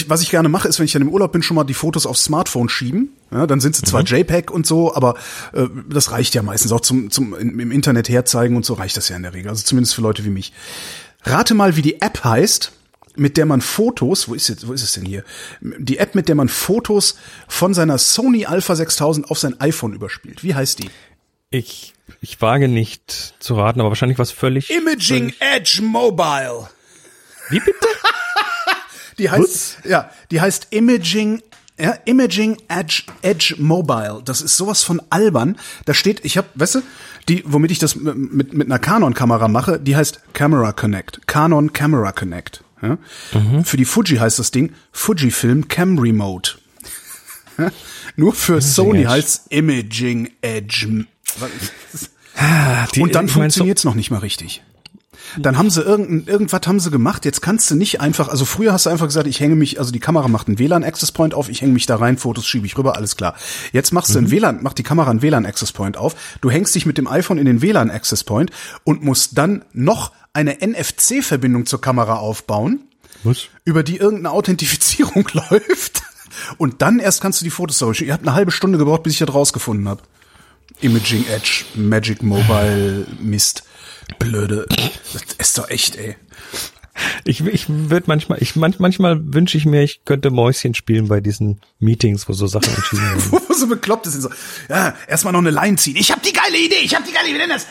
was ich gerne mache, ist, wenn ich dann im Urlaub bin, schon mal die Fotos aufs Smartphone schieben. Ja, dann sind sie zwar mhm. JPEG und so, aber äh, das reicht ja meistens auch zum, zum im Internet herzeigen und so reicht das ja in der Regel. Also zumindest für Leute wie mich. Rate mal, wie die App heißt mit der man Fotos, wo ist jetzt, wo ist es denn hier? Die App, mit der man Fotos von seiner Sony Alpha 6000 auf sein iPhone überspielt. Wie heißt die? Ich, ich wage nicht zu raten, aber wahrscheinlich was völlig. Imaging völlig Edge Mobile. Wie bitte? die heißt, ja, die heißt Imaging ja, Imaging Edge, Edge Mobile. Das ist sowas von albern. Da steht, ich habe, weißt du, die, womit ich das mit, mit einer Canon-Kamera mache, die heißt Camera Connect. Canon Camera Connect. Ja? Mhm. Für die Fuji heißt das Ding Fujifilm Cam Remote. Nur für Imaging Sony Edge. heißt Imaging Edge. Ah, die, Und dann funktioniert es noch nicht mal richtig. Dann haben sie irgend, irgendwas haben sie gemacht. Jetzt kannst du nicht einfach, also früher hast du einfach gesagt, ich hänge mich, also die Kamera macht einen WLAN Access Point auf, ich hänge mich da rein, Fotos schiebe ich rüber, alles klar. Jetzt machst mhm. du einen WLAN, macht die Kamera einen WLAN Access Point auf. Du hängst dich mit dem iPhone in den WLAN Access Point und musst dann noch eine NFC-Verbindung zur Kamera aufbauen, Was? über die irgendeine Authentifizierung läuft. Und dann erst kannst du die Fotos sauber Ihr habt eine halbe Stunde gebraucht, bis ich das rausgefunden habe. Imaging Edge, Magic Mobile, Mist. Blöde. Das ist doch echt, ey. Ich, ich würde manchmal, ich manch, manchmal wünsche ich mir, ich könnte Mäuschen spielen bei diesen Meetings, wo so Sachen entschieden werden. wo so bekloppt ist. So, ja, erstmal noch eine Line ziehen. Ich habe die geile Idee, ich habe die geile Idee. Denn das?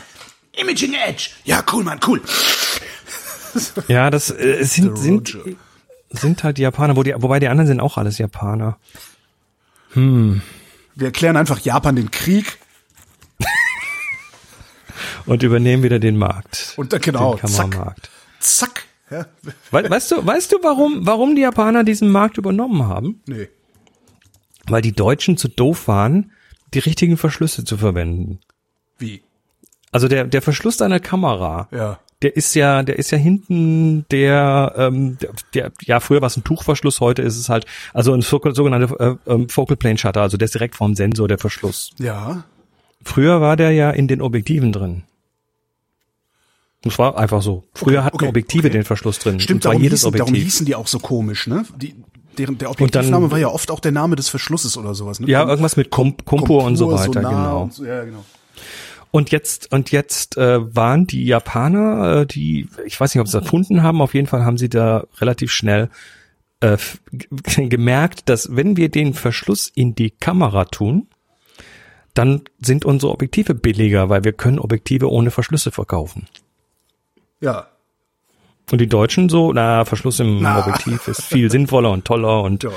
Imaging Edge. Ja, cool, Mann, cool. ja, das äh, sind, sind, sind halt die Japaner, wo die, wobei die anderen sind auch alles Japaner. Hm. Wir erklären einfach Japan den Krieg. Und übernehmen wieder den Markt. Und dann genau, den Kameramarkt. Zack. zack. We weißt du, weißt du, warum, warum die Japaner diesen Markt übernommen haben? Nee. Weil die Deutschen zu doof waren, die richtigen Verschlüsse zu verwenden. Wie? Also der, der Verschluss deiner Kamera, ja. der ist ja, der ist ja hinten der, ähm, der, der ja, früher war es ein Tuchverschluss, heute ist es halt, also ein sogenannter äh, ähm, Focal Plane Shutter, also der ist direkt vom Sensor, der Verschluss. Ja. Früher war der ja in den Objektiven drin. Das war einfach so. Früher okay, hatten okay, Objektive okay. den Verschluss drin. Stimmt, darum, jedes hießen, Objektiv. darum hießen die auch so komisch, ne? Die, deren, der Objektivname dann, war ja oft auch der Name des Verschlusses oder sowas. Ne? Ja, irgendwas mit Komp Kompur und so weiter, genau. So, ja, genau. Und jetzt und jetzt äh, waren die Japaner, äh, die ich weiß nicht, ob sie es erfunden haben. Auf jeden Fall haben sie da relativ schnell äh, gemerkt, dass wenn wir den Verschluss in die Kamera tun, dann sind unsere Objektive billiger, weil wir können Objektive ohne Verschlüsse verkaufen. Ja. Und die Deutschen so, na, Verschluss im na. Objektiv ist viel sinnvoller und toller und ja,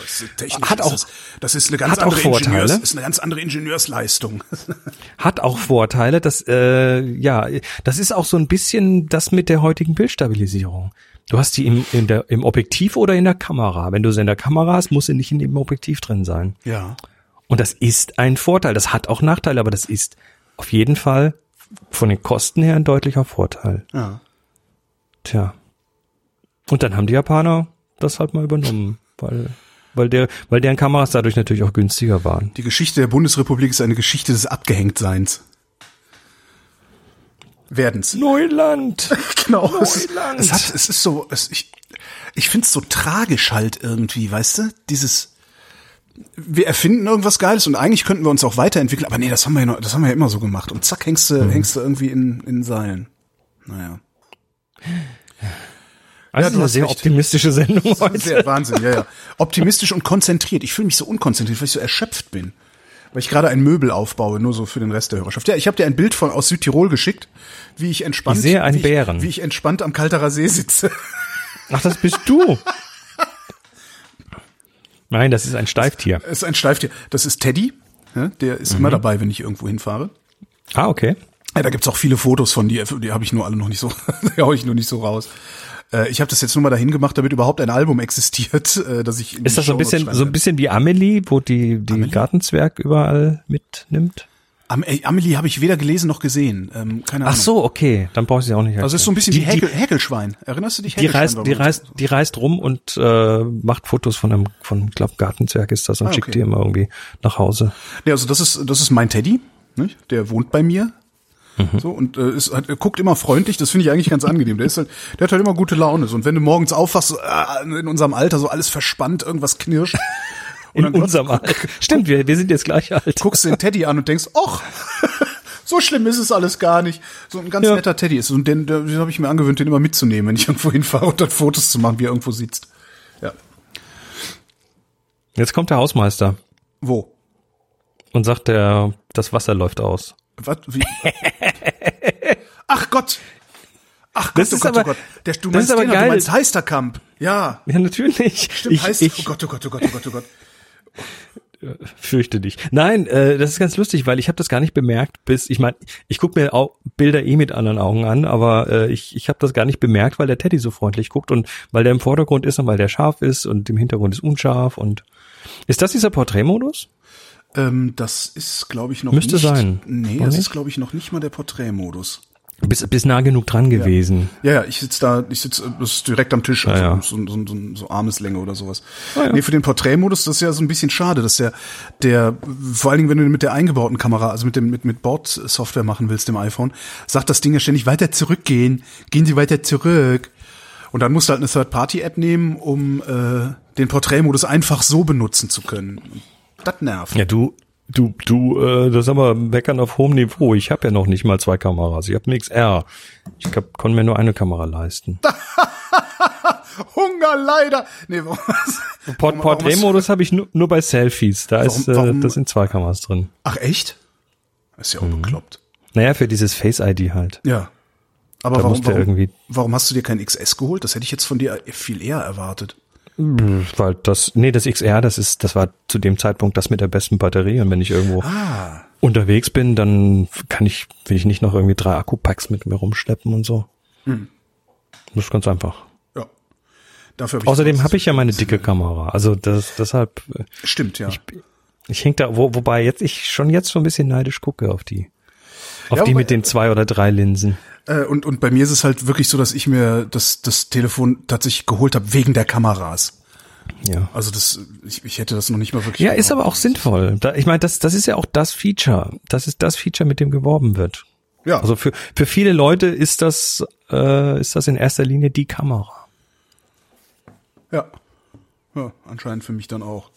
hat auch, das, das ist eine ganz andere Vorteile. ist eine ganz andere Ingenieursleistung. hat auch Vorteile, dass, äh, ja, das ist auch so ein bisschen das mit der heutigen Bildstabilisierung. Du hast die im, in der, im Objektiv oder in der Kamera. Wenn du sie in der Kamera hast, muss sie nicht in dem Objektiv drin sein. Ja. Und das ist ein Vorteil. Das hat auch Nachteile, aber das ist auf jeden Fall von den Kosten her ein deutlicher Vorteil. Ja. Tja. Und dann haben die Japaner das halt mal übernommen, weil weil der, weil deren Kameras dadurch natürlich auch günstiger waren. Die Geschichte der Bundesrepublik ist eine Geschichte des Abgehängtseins. Werdens. Neuland! Genau. Es, Neuland. es, hat, es ist so, es, ich, ich find's so tragisch halt irgendwie, weißt du? Dieses, wir erfinden irgendwas Geiles und eigentlich könnten wir uns auch weiterentwickeln, aber nee, das haben wir ja, noch, das haben wir ja immer so gemacht. Und zack, hängst du, hängst du irgendwie in, in Seilen. Naja. Also du eine sehr recht. optimistische Sendung heute. Sehr Wahnsinn, ja, ja. Optimistisch und konzentriert. Ich fühle mich so unkonzentriert, weil ich so erschöpft bin. Weil ich gerade ein Möbel aufbaue, nur so für den Rest der Hörerschaft. Ja, ich habe dir ein Bild von aus Südtirol geschickt, wie ich entspannt, Ich sehe einen wie ich, Bären. wie ich entspannt am Kalterer See sitze. Ach, das bist du. Nein, das ist ein Steiftier. Es ist ein Steiftier. Das ist Teddy. Ja, der ist Mhm. immer dabei, wenn ich irgendwo hinfahre. Ah, okay. Ja, da gibt's auch viele Fotos von, die, die habe ich nur alle noch nicht so, die hau ich nur nicht so raus. Äh, ich habe das jetzt nur mal dahin gemacht, damit überhaupt ein Album existiert, äh, dass ich die Ist das so ein bisschen, so ein bisschen wie Amelie, wo die, die Gartenzwerg überall mitnimmt? Am, ey, Amelie habe ich weder gelesen noch gesehen. Ähm, keine Ahnung. Ach so, okay, dann brauche ich sie auch nicht. Also es ist so ein bisschen die, wie Häkel, Häkelschwein. Erinnerst du dich? die, die reist, die reist, die reist rum und äh, macht Fotos von einem, von glaub Gartenzwerg ist das und Ah, schickt okay. die immer irgendwie nach Hause. Nee, also das ist das ist mein Teddy, nicht? Der wohnt bei mir. Mhm. So und äh, ist, hat, er guckt immer freundlich, das finde ich eigentlich ganz angenehm. Der ist halt, der hat halt immer gute Laune. So, und wenn du morgens aufwachst, so, äh, in unserem Alter so alles verspannt, irgendwas knirscht. Und In unserem Alter. Stimmt, wir, wir sind jetzt gleich alt. guckst den Teddy an und denkst, ach, so schlimm ist es alles gar nicht. So ein ganz Ja. netter Teddy ist. Und den, den habe ich mir angewöhnt, den immer mitzunehmen, wenn ich irgendwo hinfahre und dann Fotos zu machen, wie er irgendwo sitzt. Ja. Jetzt kommt der Hausmeister Wo? und sagt, der, das Wasser läuft aus. Was? Wie? Ach Gott! Ach Gott, Das oh ist Gott, aber- oh Gott. Der, du meinst aber den, du meinst Heisterkamp. Ja. Ja, natürlich. Stimmt, ich, heißt, ich oh Gott, oh Gott, oh Gott, oh Gott, oh Gott. fürchte dich. Nein, äh, das ist ganz lustig, weil ich habe das gar nicht bemerkt, bis ich meine, ich gucke mir auch Bilder eh mit anderen Augen an, aber äh, ich, ich habe das gar nicht bemerkt, weil der Teddy so freundlich guckt und weil der im Vordergrund ist und weil der scharf ist und im Hintergrund ist unscharf und ist das dieser Porträtmodus? Ähm, das ist, glaube ich, noch Müsste nicht. sein. Nee, Oder das nicht? ist, glaube ich, noch nicht mal der Porträtmodus. Bis, bis nah genug dran gewesen. Ja, ja, ich sitze da, ich sitze das ist direkt am Tisch, also ja. so, so, so, so Armeslänge oder sowas. Ah, ja. Nee, für den Porträtmodus, das ist ja so ein bisschen schade, dass der, der, vor allen Dingen, wenn du mit der eingebauten Kamera, also mit dem, mit, mit Bordsoftware machen willst, dem iPhone, sagt das Ding ja ständig weiter zurückgehen, gehen Sie weiter zurück. Und dann musst du halt eine Third-Party-App nehmen, um äh, den Porträtmodus einfach so benutzen zu können. Das nervt. Ja, du, du, du, äh, das ist aber Meckern auf hohem Niveau. Ich habe ja noch nicht mal zwei Kameras. Ich habe eine XR. Ich hab, konnte mir nur eine Kamera leisten. Hunger leider. Nee, warum, Port warum- warum Porträtmodus habe ich nur, nur bei Selfies. Da ist, äh, warum- da sind zwei Kameras drin. Ach echt? Das ist ja auch Mhm. bekloppt. Naja, für dieses Face ID halt. Ja. Aber Da warum, warum, irgendwie- warum hast du dir kein XS geholt? Das hätte ich jetzt von dir viel eher erwartet. Weil das, nee, das XR, das ist, das war zu dem Zeitpunkt das mit der besten Batterie. Und wenn ich irgendwo Ah. unterwegs bin, dann kann ich, will ich nicht noch irgendwie drei Akkupacks mit mir rumschleppen und so. Hm. Das ist ganz einfach. Ja. Dafür hab ich Außerdem habe ich ja meine dicke Kamera. Also das, deshalb, äh, Stimmt, ja. ich hänge da, wo, wobei jetzt ich schon jetzt so ein bisschen neidisch gucke auf die. Auf Ja, die mit den zwei oder drei Linsen. Äh, und, und bei mir ist es halt wirklich so, dass ich mir das, das Telefon tatsächlich geholt habe wegen der Kameras. Ja. Also das, ich, ich hätte das noch nicht mal wirklich. Ja, ist aber auch sinnvoll. Da, ich meine, das, das ist ja auch das Feature. Das ist das Feature, mit dem geworben wird. Ja. Also für, für viele Leute ist das, äh, ist das in erster Linie die Kamera. ja. Ja, anscheinend für mich dann auch.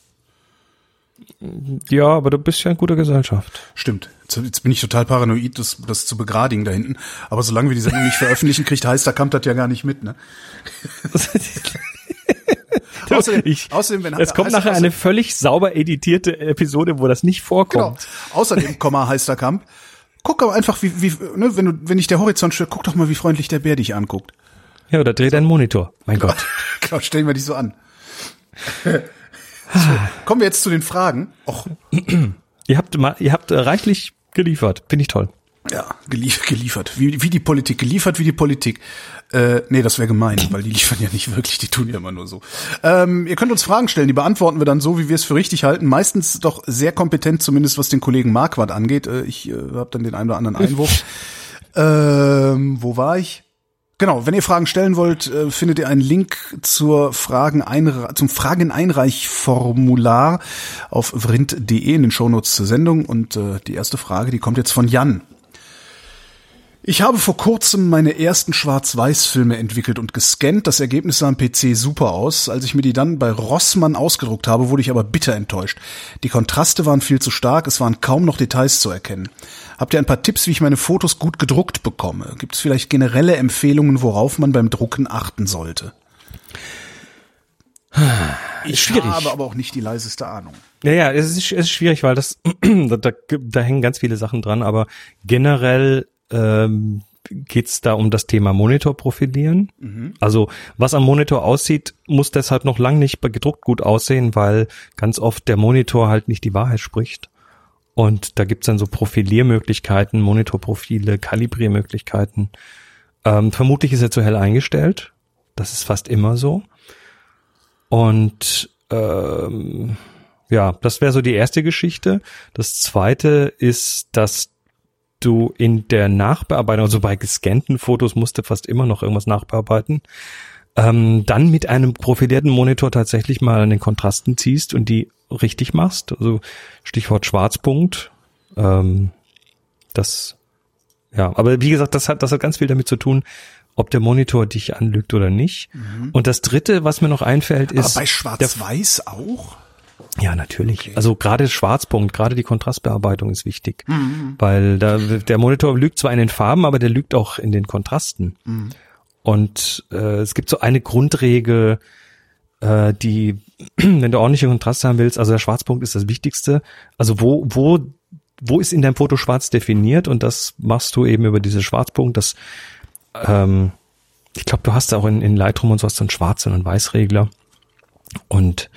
Ja, aber du bist ja in guter Gesellschaft. Stimmt. Jetzt, bin ich total paranoid, das, das zu begradigen da hinten. Aber solange wir die Sendung nicht veröffentlichen, kriegt Heister Kamp das ja gar nicht mit, ne? Außerdem- ich, außerdem, wenn- es kommt nachher eine völlig sauber editierte Episode, wo das nicht Genau. vorkommt. Außerdem, Komma, heißt der Kamp. Guck aber einfach, wie, wie, ne, wenn du, wenn dich der Horizont stört, guck doch mal, wie freundlich der Bär dich anguckt. Ja, oder dreh deinen Monitor. Mein Gott. Genau, stellen wir dich so an. So, kommen wir jetzt zu den Fragen. Och, Ihr habt ihr habt äh, reichlich geliefert. Finde ich toll. ja, geliefert, geliefert. Wie, wie die Politik, geliefert wie die Politik. Äh, nee, das wäre gemein, weil die liefern ja nicht wirklich, die tun ja immer nur so. Ähm, ihr könnt uns Fragen stellen, die beantworten wir dann so, wie wir es für richtig halten. Meistens doch sehr kompetent, zumindest was den Kollegen Marquardt angeht. Äh, ich äh, habe dann den einen oder anderen Einwurf. ähm, wo war ich? Genau, wenn ihr Fragen stellen wollt, äh, findet ihr einen Link zur Fragen zum Fragen-Einreich-Formular auf vrind.de in den Shownotes zur Sendung. Und äh, die erste Frage, die kommt jetzt von Jan. Ich habe vor kurzem meine ersten Schwarz-Weiß-Filme entwickelt und gescannt. Das Ergebnis sah am PC super aus. Als ich mir die dann bei Rossmann ausgedruckt habe, wurde ich aber bitter enttäuscht. Die Kontraste waren viel zu stark, es waren kaum noch Details zu erkennen. Habt ihr ein paar Tipps, wie ich meine Fotos gut gedruckt bekomme? Gibt es vielleicht generelle Empfehlungen, worauf man beim Drucken achten sollte? Ich schwierig. habe aber auch nicht die leiseste Ahnung. Ja, ja, es ist, es ist schwierig, weil das da, da, da hängen ganz viele Sachen dran, aber generell ähm, geht es da um das Thema Monitorprofilieren. Mhm. Also was am Monitor aussieht, muss deshalb noch lang nicht gedruckt gut aussehen, weil ganz oft der Monitor halt nicht die Wahrheit spricht. Und da gibt's dann so Profiliermöglichkeiten, Monitorprofile, Kalibriermöglichkeiten. Ähm, vermutlich ist er zu hell eingestellt. Das ist fast immer so. Und ähm, ja, das wäre so die erste Geschichte. Das zweite ist, dass du in der Nachbearbeitung, also bei gescannten Fotos musst du fast immer noch irgendwas nachbearbeiten, ähm, dann mit einem profilierten Monitor tatsächlich mal an den Kontrasten ziehst und die richtig machst. Also Stichwort Schwarzpunkt. Ähm, das, ja, aber wie gesagt, das hat, das hat ganz viel damit zu tun, ob der Monitor dich anlügt oder nicht. Mhm. Und das dritte, was mir noch einfällt, ist. Aber bei Schwarz-Weiß auch? Ja, natürlich. Okay. Also gerade Schwarzpunkt, gerade die Kontrastbearbeitung ist wichtig, mhm. weil da, der Monitor lügt zwar in den Farben, aber der lügt auch in den Kontrasten. Mhm. Und äh, es gibt so eine Grundregel, äh, die, wenn du ordentliche Kontraste haben willst, also der Schwarzpunkt ist das Wichtigste. Also wo, wo, wo ist in deinem Foto schwarz definiert und das machst du eben über diese Schwarzpunkt. Das, ähm, ich glaube, du hast auch in, in Lightroom und so hast du einen Schwarz- und einen Weißregler. Und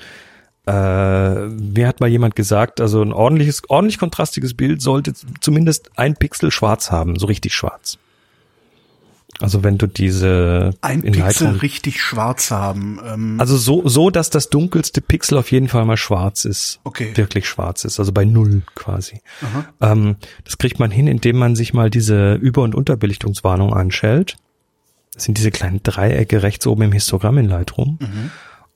äh, mir hat mal jemand gesagt, also ein ordentliches, ordentlich kontrastiges Bild sollte zumindest ein Pixel schwarz haben, so richtig schwarz. Also wenn du diese ein Pixel Lightroom, richtig schwarz haben. Ähm, also so so, dass das dunkelste Pixel auf jeden Fall mal schwarz ist. Okay. Wirklich schwarz ist, also bei null quasi. Ähm, das kriegt man hin, indem man sich mal diese Über- und Unterbelichtungswarnung anschält. Das sind diese kleinen Dreiecke rechts oben im Histogramm in Lightroom. Mhm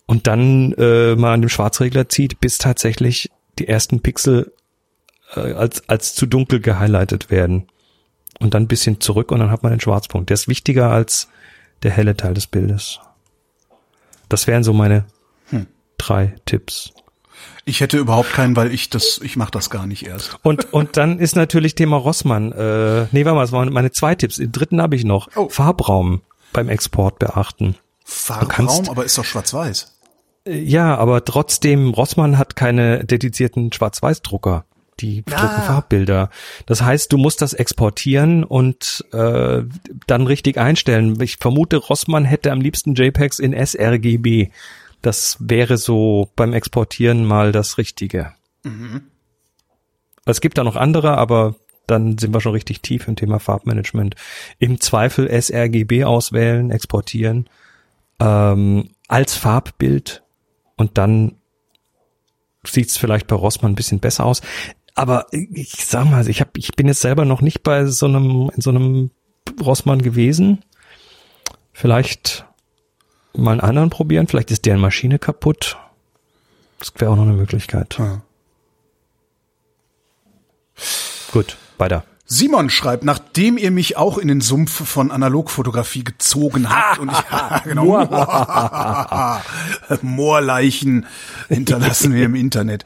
und dann äh, mal an dem Schwarzregler zieht, bis tatsächlich die ersten Pixel äh, als, als zu dunkel gehighlightet werden. Und dann ein bisschen zurück und dann hat man den Schwarzpunkt. Der ist wichtiger als der helle Teil des Bildes. Das wären so meine hm. drei Tipps. Ich hätte überhaupt keinen, weil ich das, ich mache das gar nicht erst. Und und dann ist natürlich Thema Rossmann. Äh, nee, warte mal, das waren meine zwei Tipps. Den dritten habe ich noch. Oh. Farbraum beim Export beachten. Farbraum, kannst, aber ist doch schwarz-weiß. Ja, aber trotzdem, Rossmann hat keine dedizierten Schwarz-Weiß-Drucker. Die ah. drucken Farbbilder. Das heißt, du musst das exportieren und äh, dann richtig einstellen. Ich vermute, Rossmann hätte am liebsten JPEGs in sRGB. Das wäre so beim Exportieren mal das Richtige. Mhm. Es gibt da noch andere, aber dann sind wir schon richtig tief im Thema Farbmanagement. Im Zweifel sRGB auswählen, exportieren ähm, als Farbbild und dann sieht es vielleicht bei Rossmann ein bisschen besser aus. Aber ich sag mal, ich hab, ich bin jetzt selber noch nicht bei so einem, in so einem Rossmann gewesen. Vielleicht mal einen anderen probieren. Vielleicht ist deren Maschine kaputt. Das wäre auch noch eine Möglichkeit. Ja. Gut, weiter. Simon schreibt, nachdem ihr mich auch in den Sumpf von Analogfotografie gezogen habt und ich, ja, genau, Moorleichen hinterlassen wir im Internet.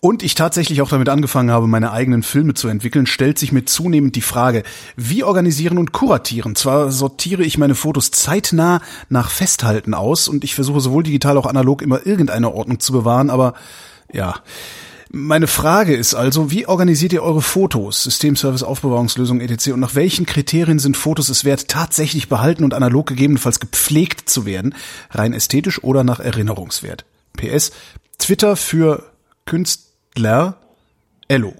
Und ich tatsächlich auch damit angefangen habe, meine eigenen Filme zu entwickeln, stellt sich mir zunehmend die Frage, wie organisieren und kuratieren? Zwar sortiere ich meine Fotos zeitnah nach Festhalten aus und ich versuche sowohl digital auch analog immer irgendeine Ordnung zu bewahren, aber ja, meine Frage ist also, wie organisiert ihr eure Fotos, Systemservice, Aufbewahrungslösung etc. und nach welchen Kriterien sind Fotos es wert, tatsächlich behalten und analog gegebenenfalls gepflegt zu werden, rein ästhetisch oder nach Erinnerungswert? PS, Twitter für Künstler, Ello.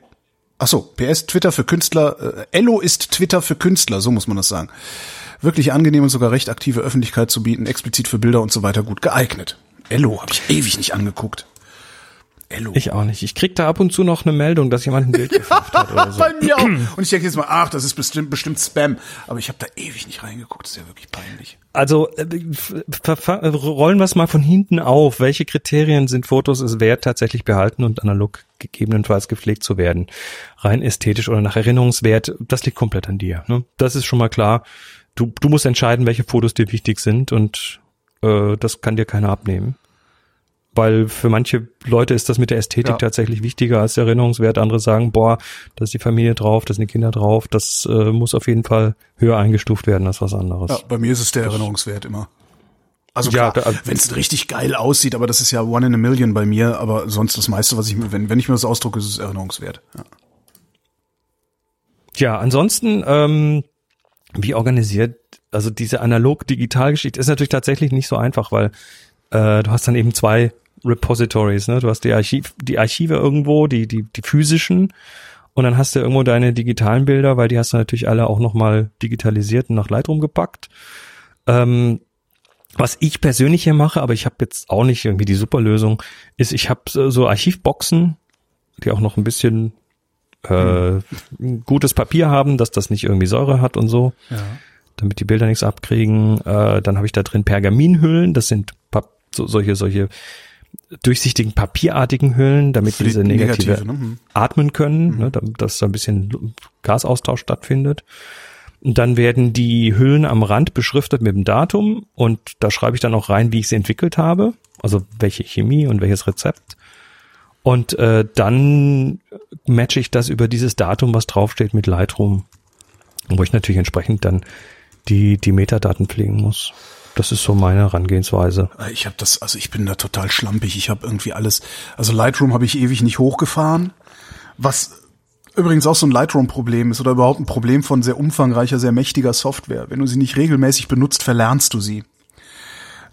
Ach so, PS, Twitter für Künstler, äh, Ello ist Twitter für Künstler, so muss man das sagen. Wirklich angenehm und sogar recht aktive Öffentlichkeit zu bieten, explizit für Bilder und so weiter gut geeignet. Ello habe ich ewig nicht angeguckt. Ello. Ich auch nicht. Ich krieg da ab und zu noch eine Meldung, dass jemand ein Bild gefilmt hat oder so. Bei mir auch. Und ich denke jetzt mal, ach, das ist bestimmt, bestimmt Spam. Aber ich habe da ewig nicht reingeguckt. Das ist ja wirklich peinlich. Also äh, ver- rollen wir es mal von hinten auf. Welche Kriterien sind Fotos es wert, tatsächlich behalten und analog gegebenenfalls gepflegt zu werden? Rein ästhetisch oder nach Erinnerungswert, das liegt komplett an dir. Ne? Das ist schon mal klar. Du, du musst entscheiden, welche Fotos dir wichtig sind und äh, das kann dir keiner abnehmen. Weil für manche Leute ist das mit der Ästhetik Ja. tatsächlich wichtiger als der Erinnerungswert. Andere sagen, boah, da ist die Familie drauf, da sind die Kinder drauf, das äh, muss auf jeden Fall höher eingestuft werden als was anderes. Ja, bei mir ist es der Erinnerungswert immer. Also Ja, klar, also- wenn es richtig geil aussieht, aber das ist ja one in a million bei mir, aber sonst das meiste, was ich mir, wenn, wenn ich mir das ausdrucke, ist es Erinnerungswert. Ja. Ja, ansonsten, ähm, wie organisiert, also diese analog-digital-Geschichte ist natürlich tatsächlich nicht so einfach, weil äh, du hast dann eben zwei Repositories, ne? Du hast die Archiv, die Archive irgendwo, die, die, die physischen, und dann hast du irgendwo deine digitalen Bilder, weil die hast du natürlich alle auch nochmal digitalisiert und nach Lightroom gepackt. Ähm, was ich persönlich hier mache, aber ich habe jetzt auch nicht irgendwie die Superlösung, ist, ich habe so so Archivboxen, die auch noch ein bisschen äh, gutes Papier haben, dass das nicht irgendwie Säure hat und so, Ja. damit die Bilder nichts abkriegen. Äh, dann habe ich da drin Pergaminhüllen, das sind Pap so, solche solche durchsichtigen papierartigen Hüllen, damit Für die diese negative, Negative, ne? Mhm. atmen können, ne, damit, dass da ein bisschen Gasaustausch stattfindet. Und dann werden die Hüllen am Rand beschriftet mit dem Datum und da schreibe ich dann auch rein, wie ich sie entwickelt habe, also welche Chemie und welches Rezept. Und äh, dann matche ich das über dieses Datum, was draufsteht, mit Lightroom, wo ich natürlich entsprechend dann die, die Metadaten pflegen muss. Das ist so meine Herangehensweise. Ich habe das, also ich bin da total schlampig. Ich habe irgendwie alles, also Lightroom habe ich ewig nicht hochgefahren, was übrigens auch so ein Lightroom-Problem ist oder überhaupt ein Problem von sehr umfangreicher, sehr mächtiger Software. Wenn du sie nicht regelmäßig benutzt, verlernst du sie.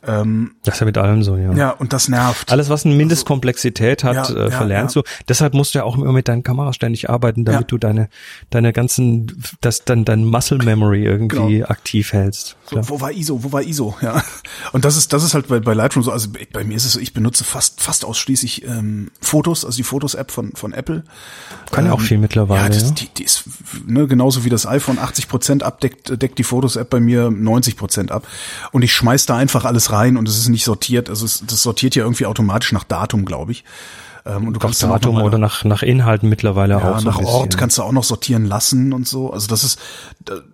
Das ist ja mit allem so, ja. Ja, und das nervt. Alles, was eine Mindestkomplexität hat, Ja, äh, ja, verlernst ja. du. Deshalb musst du ja auch immer mit deinen Kameras ständig arbeiten, damit Ja. du deine, deine ganzen, das, dann dein Muscle Memory irgendwie Genau. aktiv hältst. So, wo war ISO? Wo war ISO? Ja. Und das ist, das ist halt bei, bei Lightroom so. Also bei mir ist es so, ich benutze fast, fast ausschließlich ähm, Fotos, also die Fotos-App von, von Apple. Kann ja auch viel mittlerweile, Ja, das, ja. Die, die ist ne, genauso wie das iPhone 80 Prozent abdeckt, deckt die Fotos-App bei mir 90 Prozent ab. Und ich schmeiß da einfach alles rein und es ist nicht sortiert. Also es, das sortiert ja irgendwie automatisch nach Datum, glaube ich. Ähm, und du Nach kannst dann auch Datum oder nach, nach Inhalten mittlerweile ja, auch so nach Ort kannst du auch noch sortieren lassen und so. Also das ist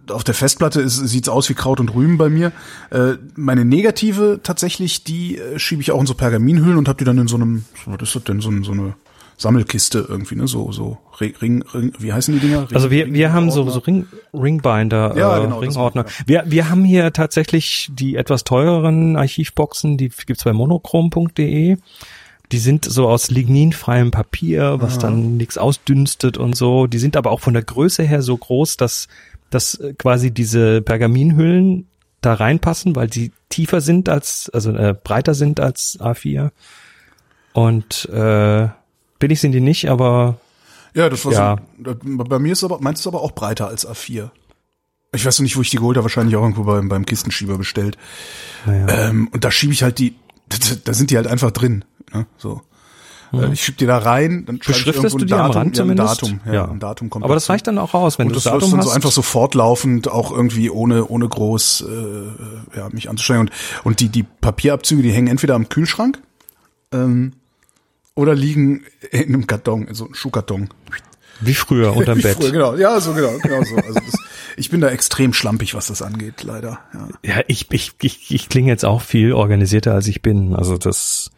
auf der Festplatte ist, sieht's aus wie Kraut und Rüben bei mir. Äh, meine Negative tatsächlich, die äh, schiebe ich auch in so Pergaminhüllen und habe die dann in so einem, was ist das denn, so, so eine Sammelkiste irgendwie, ne? So, so Ring, Ring, wie heißen die Dinger? Ring, Also wir, wir haben so, so Ring, Ringbinder, Ja, äh, genau, Ringordner. auch, Wir, wir haben hier tatsächlich die etwas teureren Archivboxen, die gibt's bei monochrom.de. Die sind so aus ligninfreiem Papier, was dann nichts ausdünstet und so. Die sind aber auch von der Größe her so groß, dass, dass äh, quasi diese Pergaminhüllen da reinpassen, weil die tiefer sind als, also äh, breiter sind als A4. Und äh, billig sind die nicht, aber Ja, das war Ja. so. Bei mir ist aber, meinst du aber auch breiter als A4. Ich weiß noch nicht, wo ich die geholt habe, wahrscheinlich auch irgendwo beim, beim Kistenschieber bestellt. naja. Ähm, und da schiebe ich halt die, da sind die halt einfach drin. Ne? So. Äh, Ich schieb die da rein, dann ich Mhm. Beschriftest irgendwo du ein die am Datum, Rand ja, zumindest? Datum, ja, ein Datum kommt Aber das reicht dann auch aus, wenn und du das das Datum dann hast. so einfach so fortlaufend auch irgendwie ohne ohne groß äh, ja mich anzustrengen und und die die Papierabzüge die hängen entweder am Kühlschrank ähm, oder liegen in einem Karton in so einem Schuhkarton wie früher unterm Wie Bett. früher, genau ja so genau genau so also das, ich bin da extrem schlampig was das angeht leider ja. Ja, ich, ich, ich, ich klinge jetzt auch viel organisierter, als ich bin. Also das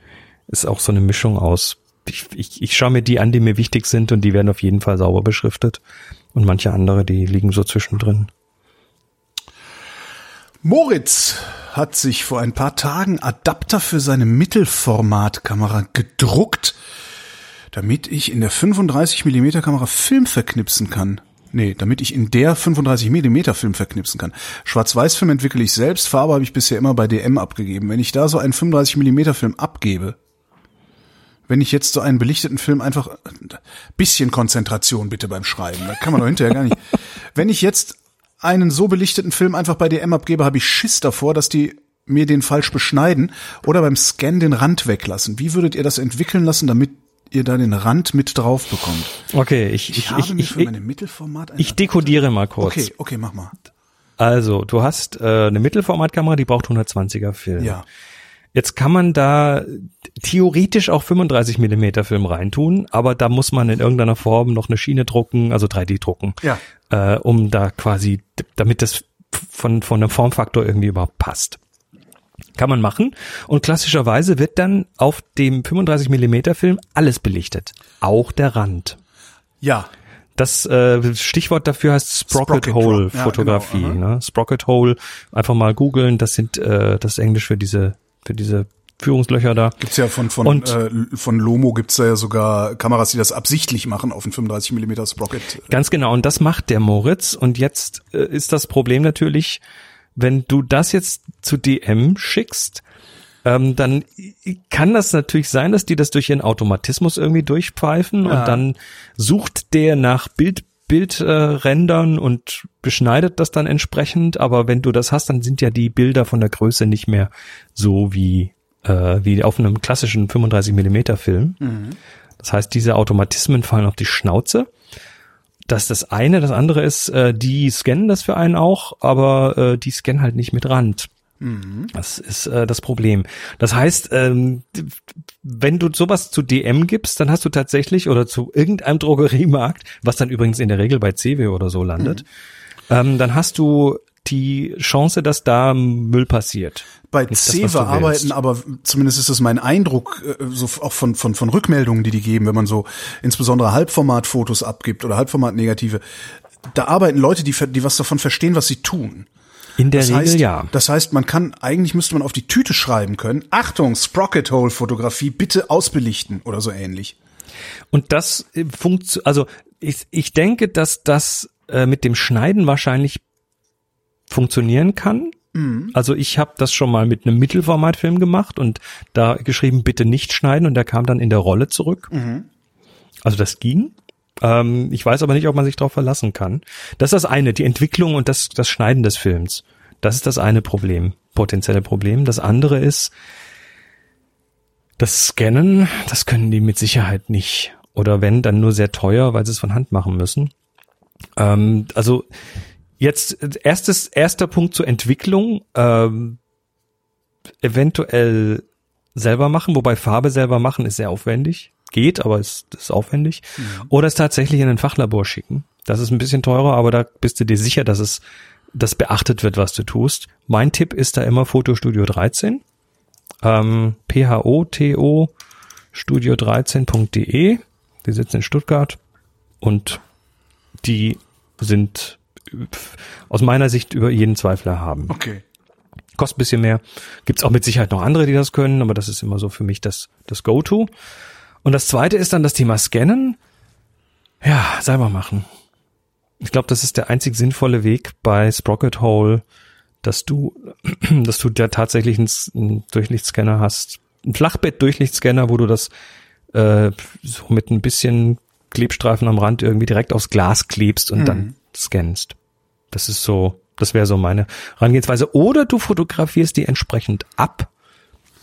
ist auch so eine Mischung aus. Ich, ich, ich schaue mir die an, die mir wichtig sind und die werden auf jeden Fall sauber beschriftet. Und manche andere, die liegen so zwischendrin. Moritz hat sich vor ein paar Tagen Adapter für seine Mittelformatkamera gedruckt, damit ich in der 35 mm Kamera Film verknipsen kann. Nee, damit ich in der 35 mm Film verknipsen kann. Schwarz-Weiß-Film entwickle ich selbst, Farbe habe ich bisher immer bei DM abgegeben. Wenn ich da so einen 35 mm Film abgebe, wenn ich jetzt so einen belichteten Film einfach bisschen Konzentration bitte beim Schreiben, da kann man doch hinterher gar nicht. Wenn ich jetzt einen so belichteten Film einfach bei DM abgebe, habe ich Schiss davor, dass die mir den falsch beschneiden oder beim Scan den Rand weglassen. Wie würdet ihr das entwickeln lassen, damit ihr da den Rand mit drauf bekommt. Okay, ich, Ich, ich, habe ich, mir ich, für meine Mittelformat ich dekodiere mal kurz. Okay, okay, mach mal. Also, du hast äh, eine Mittelformatkamera, die braucht 120er Film. Ja. Jetzt kann man da theoretisch auch 35 Millimeter Film reintun, aber da muss man in irgendeiner Form noch eine Schiene drucken, also 3D drucken, Ja. äh, um da quasi, damit das von, von einem Formfaktor irgendwie überhaupt passt. Kann man machen. Und klassischerweise wird dann auf dem 35 Millimeter Film alles belichtet. Auch der Rand. Ja. Das äh, Stichwort dafür heißt Sprocket, Sprocket Hole Drop. Ja, Fotografie. genau, ne? Sprocket Hole, einfach mal googeln. Das sind äh, das Englisch für diese für diese Führungslöcher da. Gibt's ja von, von, Und- äh, von Lomo gibt's da ja sogar Kameras, die das absichtlich machen auf einen 35 mm Sprocket. Ganz genau. Und das macht der Moritz. Und jetzt äh, ist das Problem natürlich, wenn du das jetzt zu DM schickst, ähm, dann kann das natürlich sein, dass die das durch ihren Automatismus irgendwie durchpfeifen Ja. und dann sucht der nach Bild Bildrändern äh, Rändern und beschneidet das dann entsprechend. Aber wenn du das hast, dann sind ja die Bilder von der Größe nicht mehr so wie äh, wie auf einem klassischen 35 Millimeter Film. Das heißt, diese Automatismen fallen auf die Schnauze. Das ist das eine. Das andere ist, äh, die scannen das für einen auch, aber äh, die scannen halt nicht mit Rand. Das ist äh, das Problem. Das heißt, ähm, wenn du sowas zu DM gibst, dann hast du tatsächlich oder zu irgendeinem Drogeriemarkt, was dann übrigens in der Regel bei CW oder so landet, ähm, dann hast du die Chance, dass da Müll passiert. Bei das, willst. arbeiten, aber zumindest ist es mein Eindruck, äh, so auch von, von, von Rückmeldungen, die die geben, wenn man so insbesondere Halbformatfotos abgibt oder Halbformatnegative, da arbeiten Leute, die, die was davon verstehen, was sie tun. In der Das Regel heißt, ja. das heißt, man kann, eigentlich müsste man auf die Tüte schreiben können, Achtung, Sprocket Hole Fotografie, bitte ausbelichten oder so ähnlich. Und das funktioniert, also ich, ich denke, dass das äh, mit dem Schneiden wahrscheinlich funktionieren kann. Also ich habe das schon mal mit einem Mittelformatfilm gemacht und da geschrieben, bitte nicht schneiden und der kam dann in der Rolle zurück. Also das ging. Ähm, ich weiß aber nicht, ob man sich darauf verlassen kann. Das ist das eine, die Entwicklung und das, das Schneiden des Films. Das ist das eine Problem, potenzielle Problem. Das andere ist, das Scannen, das können die mit Sicherheit nicht. Oder wenn, dann nur sehr teuer, weil sie es von Hand machen müssen. Ähm, also jetzt erstes, erster Punkt zur Entwicklung. Ähm, eventuell selber machen, wobei Farbe selber machen ist sehr aufwendig. Geht, aber ist, ist aufwendig. Oder es tatsächlich in ein Fachlabor schicken. Das ist ein bisschen teurer, aber da bist du dir sicher, dass es das beachtet wird, was du tust. Mein Tipp ist da immer Fotostudio 13 ähm, PHOTO studio13.de. Die sitzen in Stuttgart und die sind aus meiner Sicht über jeden Zweifel haben. Okay. Kostet ein bisschen mehr. Gibt's auch mit Sicherheit noch andere, die das können, aber das ist immer so für mich das, das Go-To. Und das zweite ist dann das Thema Scannen. Ja, selber machen. Ich glaube, das ist der einzig sinnvolle Weg bei Sprocket Hole, dass du, dass du da tatsächlich einen, Durchlichtscanner hast. Ein Flachbett-Durchlichtscanner, wo du das äh, so mit ein bisschen Klebstreifen am Rand irgendwie direkt aufs Glas klebst und dann scannst. Das ist so, das wäre so meine Herangehensweise. Oder du fotografierst die entsprechend ab.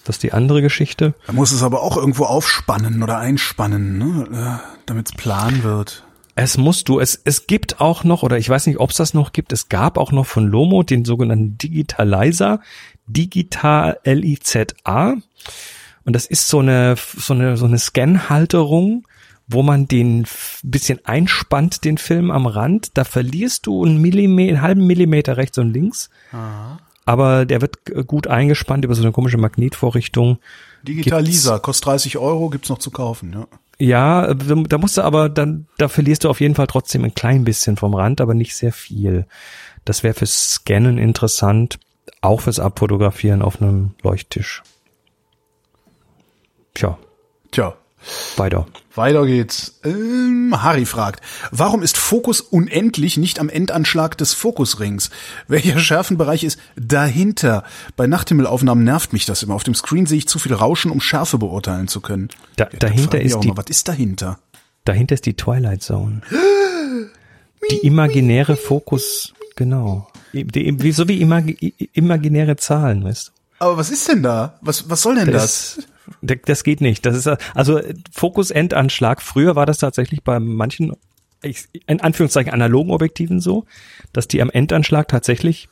Das ist die andere Geschichte. Da muss es aber auch irgendwo aufspannen oder einspannen, ne? äh, damit es plan wird. Es musst du, es, es gibt auch noch, oder ich weiß nicht, ob es das noch gibt, es gab auch noch von Lomo den sogenannten Digitalizer, Digital L-I-Z-A. Und das ist so eine, so eine, so eine Scan-Halterung, wo man den bisschen einspannt, den Film am Rand. Da verlierst du einen, Millimeter, einen halben Millimeter rechts und links. Aber der wird gut eingespannt über so eine komische Magnetvorrichtung. Digital Gibt's- Lisa, kostet 30 Euro, gibt's noch zu kaufen, ja. Ja, da da musst du aber dann, da verlierst du auf jeden Fall trotzdem ein klein bisschen vom Rand, aber nicht sehr viel. Das wäre fürs Scannen interessant, auch fürs Abfotografieren auf einem Leuchttisch. Tja, Tja, weiter. Weiter geht's. Ähm, Harry fragt, warum ist Fokus unendlich nicht am Endanschlag des Fokusrings? Welcher Schärfenbereich ist dahinter? Bei Nachthimmelaufnahmen nervt mich das immer. Auf dem Screen sehe ich zu viel Rauschen, um Schärfe beurteilen zu können. Da, Da dahinter ist die, mal, was ist dahinter? dahinter ist die Twilight Zone. Die imaginäre Fokus, genau. Die, wie, so wie imag, imaginäre Zahlen, weißt du? Aber was ist denn da? Was, was soll denn das? Das, Das geht nicht. Das ist also Fokus-Endanschlag. Früher war das tatsächlich bei manchen, in Anführungszeichen analogen Objektiven so, dass die am Endanschlag tatsächlich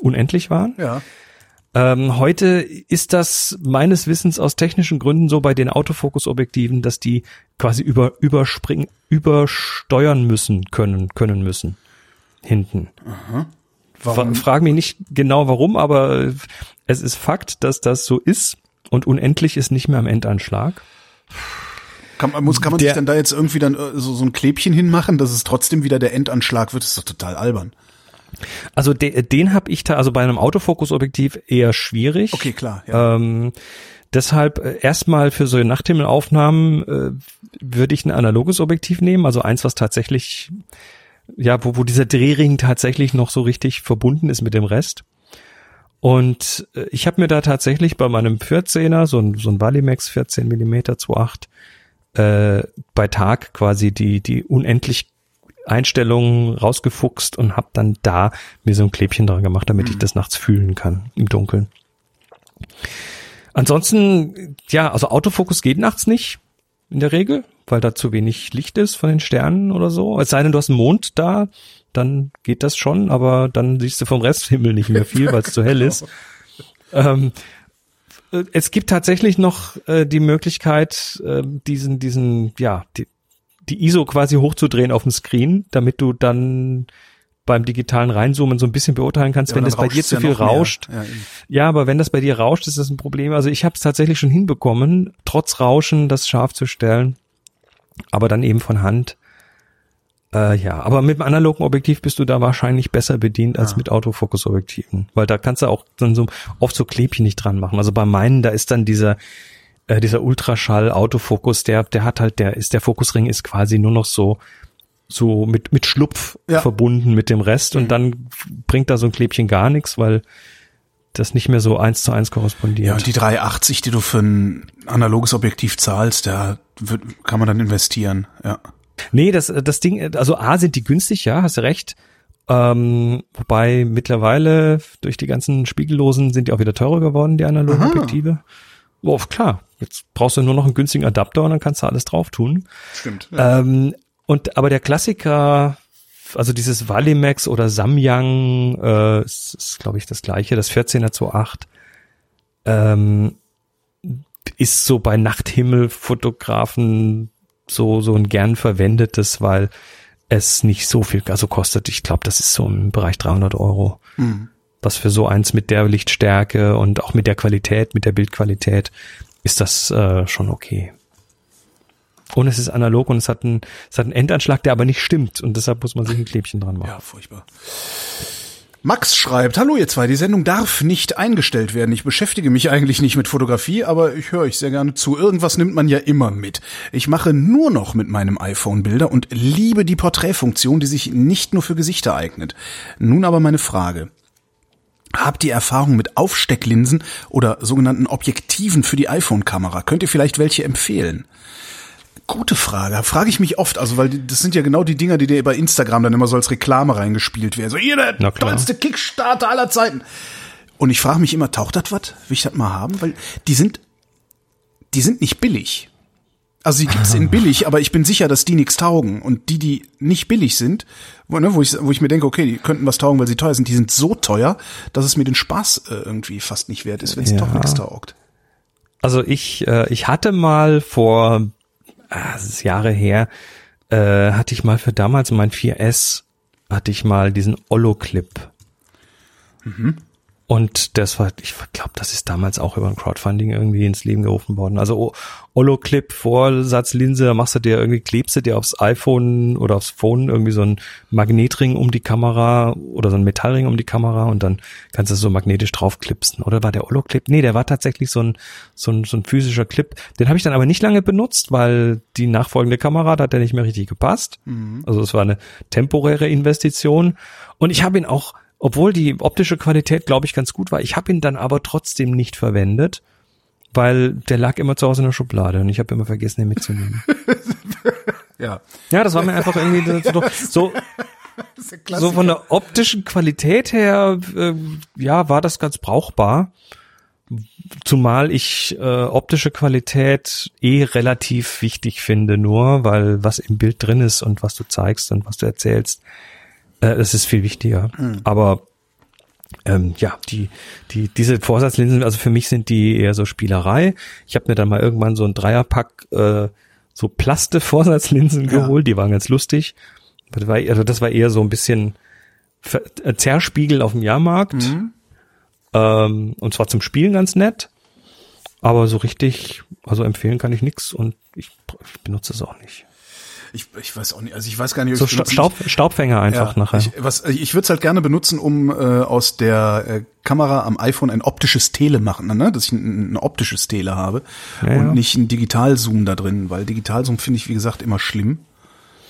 unendlich waren. Ja. Ähm, heute ist das meines Wissens aus technischen Gründen so bei den Autofokus-Objektiven, dass die quasi über, überspringen, übersteuern müssen können, können müssen. Hinten. Aha. Warum? Frag mich nicht genau warum, aber es ist Fakt, dass das so ist und unendlich ist nicht mehr am Endanschlag. Kann man, muss, kann man der, sich dann da jetzt irgendwie dann äh, so, so ein Klebchen hinmachen, dass es trotzdem wieder der Endanschlag wird? Das ist doch total albern. Also de, den habe ich da, also bei einem Autofokusobjektiv eher schwierig. Okay, klar. Ja. Ähm, deshalb äh, erstmal für so Nachthimmelaufnahmen äh, würde ich ein analoges Objektiv nehmen, also eins, was tatsächlich, ja, wo, wo dieser Drehring tatsächlich noch so richtig verbunden ist mit dem Rest. Und äh, ich habe mir da tatsächlich bei meinem 14er, so ein, so ein Valimax 14 mm 2.8, äh, bei Tag quasi die, die unendlich Einstellungen rausgefuchst und habe dann da mir so ein Klebchen dran gemacht, damit mhm. ich das nachts fühlen kann im Dunkeln. Ansonsten, ja, also Autofokus geht nachts nicht in der Regel, weil da zu wenig Licht ist von den Sternen oder so. Es sei denn, du hast einen Mond da, dann geht das schon, aber dann siehst du vom Resthimmel nicht mehr viel, weil es zu hell ist. Ähm, es gibt tatsächlich noch äh, die Möglichkeit, äh, diesen, diesen, ja, die, die ISO quasi hochzudrehen auf dem Screen, damit du dann beim digitalen Reinzoomen so ein bisschen beurteilen kannst, ja, wenn das bei dir zu viel ja rauscht. Ja, ja, aber wenn das bei dir rauscht, ist das ein Problem. Also ich habe es tatsächlich schon hinbekommen, trotz Rauschen das scharf zu stellen, aber dann eben von Hand. Äh, ja, aber mit dem analogen Objektiv bist du da wahrscheinlich besser bedient als mit Autofokusobjektiven, weil da kannst du auch dann so oft so Klebchen nicht dran machen. Also bei meinen, da ist dann dieser äh, dieser Ultraschall-Autofokus, der, der hat halt, der ist, der Fokusring ist quasi nur noch so, so mit, mit Schlupf ja. verbunden mit dem Rest und mhm. dann bringt da so ein Klebchen gar nichts, weil das nicht mehr so eins zu eins korrespondiert. Ja, und die 380, die du für ein analoges Objektiv zahlst, da wird, kann man dann investieren, ja. Nee, das, das Ding, also A sind die günstig, ja, hast du recht. Ähm, wobei mittlerweile durch die ganzen Spiegellosen sind die auch wieder teurer geworden, die analogen Aha. Objektive. Oh, klar, jetzt brauchst du nur noch einen günstigen Adapter und dann kannst du alles drauf tun. Stimmt. Ja. Ähm, und aber der Klassiker, also dieses Valimax oder Samyang, äh, ist, ist glaube ich das gleiche, das 14er zu 8, ähm, ist so bei Nachthimmelfotografen so so ein gern verwendetes, weil es nicht so viel also kostet. Ich glaube, das ist so im Bereich 300 Euro. Mhm was für so eins mit der Lichtstärke und auch mit der Qualität, mit der Bildqualität, ist das äh, schon okay. Und es ist analog und es hat, einen, es hat einen Endanschlag, der aber nicht stimmt. Und deshalb muss man sich ein Klebchen dran machen. Ja, furchtbar. Max schreibt, hallo ihr zwei, die Sendung darf nicht eingestellt werden. Ich beschäftige mich eigentlich nicht mit Fotografie, aber ich höre euch sehr gerne zu. Irgendwas nimmt man ja immer mit. Ich mache nur noch mit meinem iPhone Bilder und liebe die Porträtfunktion, die sich nicht nur für Gesichter eignet. Nun aber meine Frage. Habt ihr Erfahrung mit Aufstecklinsen oder sogenannten Objektiven für die iPhone-Kamera? Könnt ihr vielleicht welche empfehlen? Gute Frage. Frage ich mich oft, also weil das sind ja genau die Dinger, die dir bei Instagram dann immer so als Reklame reingespielt werden. So, ihr der tollste Kickstarter aller Zeiten. Und ich frage mich immer, taucht das was? Will ich das mal haben? Weil die sind, die sind nicht billig. Also die gibt's in billig, aber ich bin sicher, dass die nichts taugen. Und die, die nicht billig sind, wo, ne, wo, ich, wo ich mir denke, okay, die könnten was taugen, weil sie teuer sind, die sind so teuer, dass es mir den Spaß äh, irgendwie fast nicht wert ist, wenn es ja. doch nichts taugt. Also ich, äh, ich hatte mal vor, ah, das ist Jahre her, äh, hatte ich mal für damals mein 4S, hatte ich mal diesen Ollo-Clip. Mhm. Und das war, ich glaube, das ist damals auch über ein Crowdfunding irgendwie ins Leben gerufen worden. Also Holo-Clip, Vorsatzlinse, da machst du dir irgendwie, klebst du dir aufs iPhone oder aufs Phone irgendwie so ein Magnetring um die Kamera oder so ein Metallring um die Kamera und dann kannst du so magnetisch draufklipsen. Oder war der Holo-Clip? Nee, der war tatsächlich so ein, so ein, so ein physischer Clip. Den habe ich dann aber nicht lange benutzt, weil die nachfolgende Kamera, da hat der nicht mehr richtig gepasst. Mhm. Also es war eine temporäre Investition. Und ich habe ihn auch obwohl die optische Qualität, glaube ich, ganz gut war. Ich habe ihn dann aber trotzdem nicht verwendet, weil der lag immer zu Hause in der Schublade und ich habe immer vergessen, ihn mitzunehmen. ja. Ja, das war mir einfach irgendwie so, so, von der optischen Qualität her, äh, ja, war das ganz brauchbar. Zumal ich äh, optische Qualität eh relativ wichtig finde, nur weil was im Bild drin ist und was du zeigst und was du erzählst, äh, das ist viel wichtiger. Mhm. Aber ähm, ja, die, die, diese Vorsatzlinsen, also für mich sind die eher so Spielerei. Ich habe mir dann mal irgendwann so ein Dreierpack äh, so Plaste-Vorsatzlinsen ja. geholt, die waren ganz lustig. Das war, also das war eher so ein bisschen Zerspiegel auf dem Jahrmarkt. Mhm. Ähm, und zwar zum Spielen ganz nett. Aber so richtig, also empfehlen kann ich nix und ich, ich benutze es auch nicht. Ich, ich weiß auch nicht, also ich weiß gar nicht, so Sta Staub, Staubfänger einfach ja, nachher. Ich, was, ich würde es halt gerne benutzen, um äh, aus der äh, Kamera am iPhone ein optisches Tele machen, ne? dass ich ein, ein optisches Tele habe ja, und ja. nicht ein Digitalzoom da drin, weil Digitalzoom finde ich, wie gesagt, immer schlimm.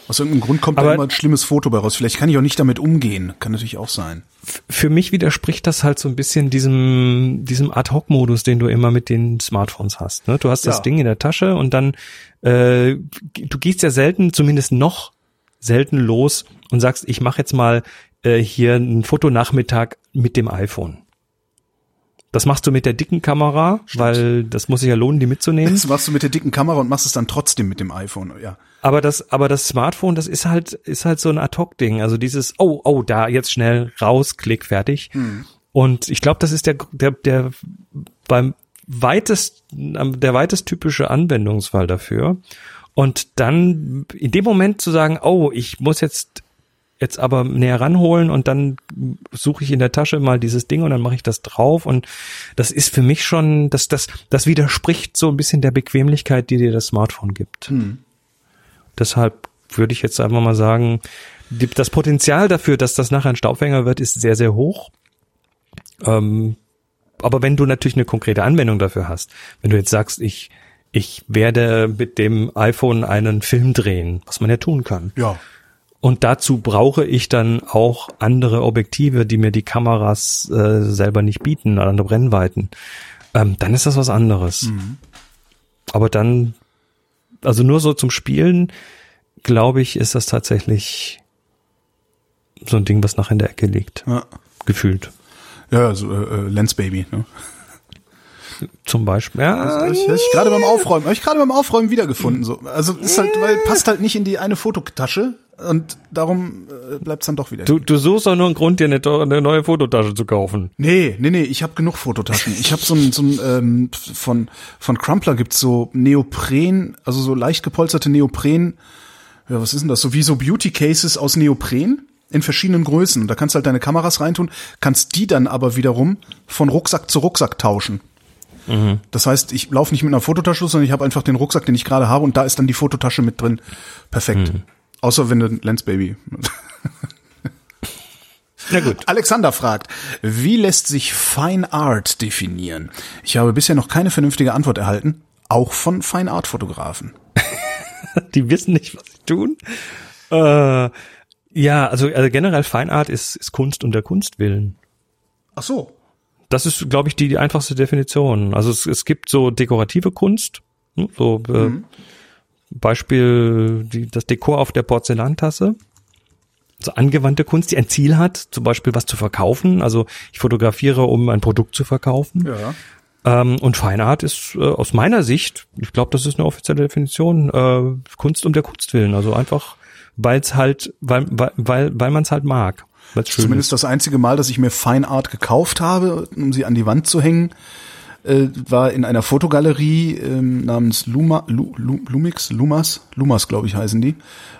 Aus irgendeinem Grund kommt Aber da immer ein schlimmes Foto bei raus. Vielleicht kann ich auch nicht damit umgehen. Kann natürlich auch sein. Für mich widerspricht das halt so ein bisschen diesem, diesem Ad-Hoc-Modus, den du immer mit den Smartphones hast. Ne? Du hast das ja. Ding in der Tasche und dann, äh, du gehst ja selten, zumindest noch selten los und sagst, ich mache jetzt mal äh, hier einen Fotonachmittag mit dem iPhone. Das machst du mit der dicken Kamera, Stimmt. weil das muss sich ja lohnen, die mitzunehmen. Das machst du mit der dicken Kamera und machst es dann trotzdem mit dem iPhone, ja. Aber das, aber das Smartphone, das ist halt, ist halt so ein Ad-Hoc-Ding. Also dieses, oh, oh, da jetzt schnell raus, klick, fertig. Hm. Und ich glaube, das ist der, der, der beim weitest, der weitest typische Anwendungsfall dafür. Und dann in dem Moment zu sagen, oh, ich muss jetzt jetzt aber näher ranholen und dann suche ich in der Tasche mal dieses Ding und dann mache ich das drauf und das ist für mich schon, das, das, das widerspricht so ein bisschen der Bequemlichkeit, die dir das Smartphone gibt. Hm. Deshalb würde ich jetzt einfach mal sagen, die, das Potenzial dafür, dass das nachher ein Staubfänger wird, ist sehr, sehr hoch. Ähm, aber wenn du natürlich eine konkrete Anwendung dafür hast, wenn du jetzt sagst, ich, ich werde mit dem iPhone einen Film drehen, was man ja tun kann. Ja und dazu brauche ich dann auch andere Objektive, die mir die Kameras äh, selber nicht bieten, andere Brennweiten. Ähm, dann ist das was anderes. Mhm. Aber dann, also nur so zum Spielen, glaube ich, ist das tatsächlich so ein Ding, was nach in der Ecke liegt. Ja. Gefühlt. Ja, also äh, Lens Baby, ne? Zum Beispiel. Ja, also, ich, ich gerade beim Aufräumen, habe ich gerade beim Aufräumen wiedergefunden. So, also ist halt, weil passt halt nicht in die eine Fototasche und darum äh, bleibt dann doch wieder. Du, du suchst doch nur einen Grund, dir eine, eine neue Fototasche zu kaufen. Nee, nee, nee, ich habe genug Fototaschen. Ich habe so ein, so ein ähm, von, von Crumpler gibt's so Neopren, also so leicht gepolsterte Neopren, ja, was ist denn das? So wie so Beauty Cases aus Neopren in verschiedenen Größen. Da kannst du halt deine Kameras reintun, kannst die dann aber wiederum von Rucksack zu Rucksack tauschen. Mhm. Das heißt, ich laufe nicht mit einer Fototasche, sondern ich habe einfach den Rucksack, den ich gerade habe und da ist dann die Fototasche mit drin. Perfekt. Mhm. Außer wenn du Lens Baby. Na gut. Alexander fragt, wie lässt sich Fine Art definieren? Ich habe bisher noch keine vernünftige Antwort erhalten, auch von Fine Art Fotografen. Die wissen nicht, was sie tun. Äh, ja, also, also generell Fine Art ist, ist Kunst und der Kunst willen. Ach so. Das ist, glaube ich, die, die einfachste Definition. Also es, es gibt so dekorative Kunst, hm, so äh, mhm. Beispiel die, das Dekor auf der Porzellantasse. So angewandte Kunst, die ein Ziel hat, zum Beispiel was zu verkaufen. Also ich fotografiere, um ein Produkt zu verkaufen. Ja. Ähm, und Feinart ist äh, aus meiner Sicht, ich glaube, das ist eine offizielle Definition, äh, Kunst um der Kunst willen. Also einfach, weil es halt, weil, weil, weil, weil man es halt mag. Zumindest ist. das einzige Mal, dass ich mir Feinart gekauft habe, um sie an die Wand zu hängen äh, war in einer Fotogalerie ähm, namens Luma, Lu, Lu, Lumix, Lumas, Lumas, glaube ich, heißen die.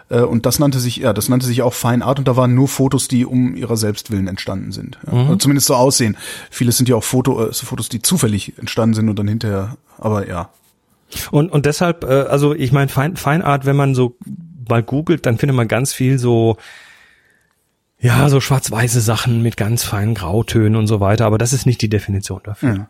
Äh, und das nannte sich, ja, das nannte sich auch Fine Art und da waren nur Fotos, die um ihrer Selbstwillen entstanden sind. Ja. Mhm. Zumindest so aussehen. Viele sind ja auch Foto, äh, so Fotos, die zufällig entstanden sind und dann hinterher, aber ja. Und, und deshalb, äh, also ich meine, Fine, Fine Art, wenn man so mal googelt, dann findet man ganz viel so, ja, so schwarz-weiße Sachen mit ganz feinen Grautönen und so weiter, aber das ist nicht die Definition dafür. Ja.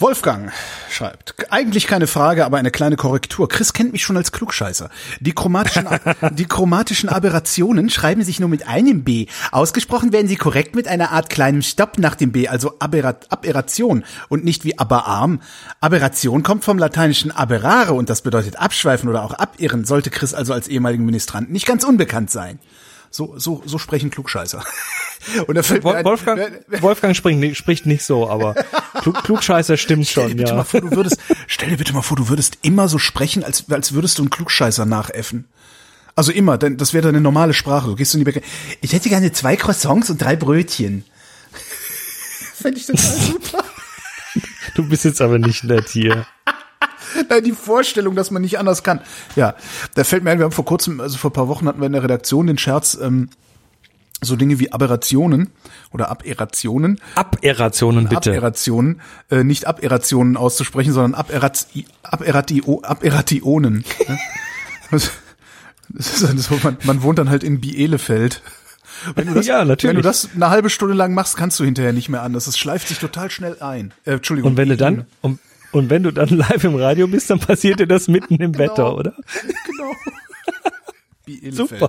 Wolfgang schreibt, eigentlich keine Frage, aber eine kleine Korrektur. Chris kennt mich schon als Klugscheißer. Die chromatischen, die chromatischen Aberrationen schreiben sich nur mit einem B. Ausgesprochen werden sie korrekt mit einer Art kleinem Stopp nach dem B, also Aberrat, Aberration und nicht wie aberarm. Aberration kommt vom lateinischen aberrare und das bedeutet abschweifen oder auch abirren, sollte Chris also als ehemaligen Ministrant nicht ganz unbekannt sein. So, so, so sprechen Klugscheißer. Und da fällt mir ein, Wolfgang, Wolfgang spricht, spricht nicht so, aber Klug, Klugscheißer stimmt Stell dir schon, bitte ja. mal vor, du würdest, stell dir bitte mal vor, du würdest immer so sprechen, als, als würdest du einen Klugscheißer nachäffen. Also immer, denn das wäre deine normale Sprache. Du gehst in die Bäckerei. Ich hätte gerne zwei Croissants und drei Brötchen. Fände ich total super. Du bist jetzt aber nicht nett hier. Nein, die Vorstellung, dass man nicht anders kann. Ja, da fällt mir ein, wir haben vor kurzem, also vor ein paar Wochen hatten wir in der Redaktion den Scherz, ähm, so Dinge wie Aberrationen oder Aberationen, Aberrationen bitte. Aberationen, äh, nicht Aberationen auszusprechen, sondern Aberrati, Aberratio, Aberationen. das, das ist so, man, man wohnt dann halt in Bielefeld. Wenn du das, Ja, natürlich. Wenn du das eine halbe Stunde lang machst, kannst du hinterher nicht mehr anders. Es schleift sich total schnell ein. Äh, Entschuldigung. Und wenn du dann, und, und wenn du dann live im Radio bist, dann passiert dir das mitten im Wetter, oder? Genau. Super.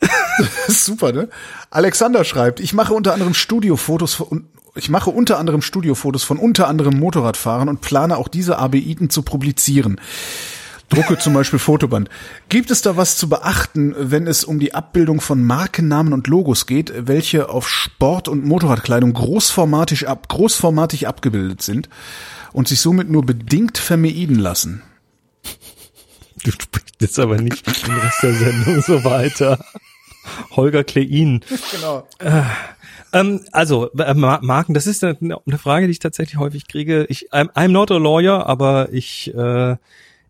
Super, ne? Alexander schreibt, ich mache unter anderem Studiofotos von, ich mache unter anderem Studiofotos von unter anderem Motorradfahrern und plane auch diese ABIten zu publizieren. Drucke zum Beispiel Fotoband. Gibt es da was zu beachten, wenn es um die Abbildung von Markennamen und Logos geht, welche auf Sport- und Motorradkleidung großformatig, ab, großformatig abgebildet sind und sich somit nur bedingt vermeiden lassen? Du sprichst jetzt aber nicht den Rest der Sendung so weiter. Holger Klein. Genau. Ähm, also, äh, Ma- Marken, das ist eine, eine Frage, die ich tatsächlich häufig kriege. Ich, I'm, I'm not a lawyer, aber ich, äh,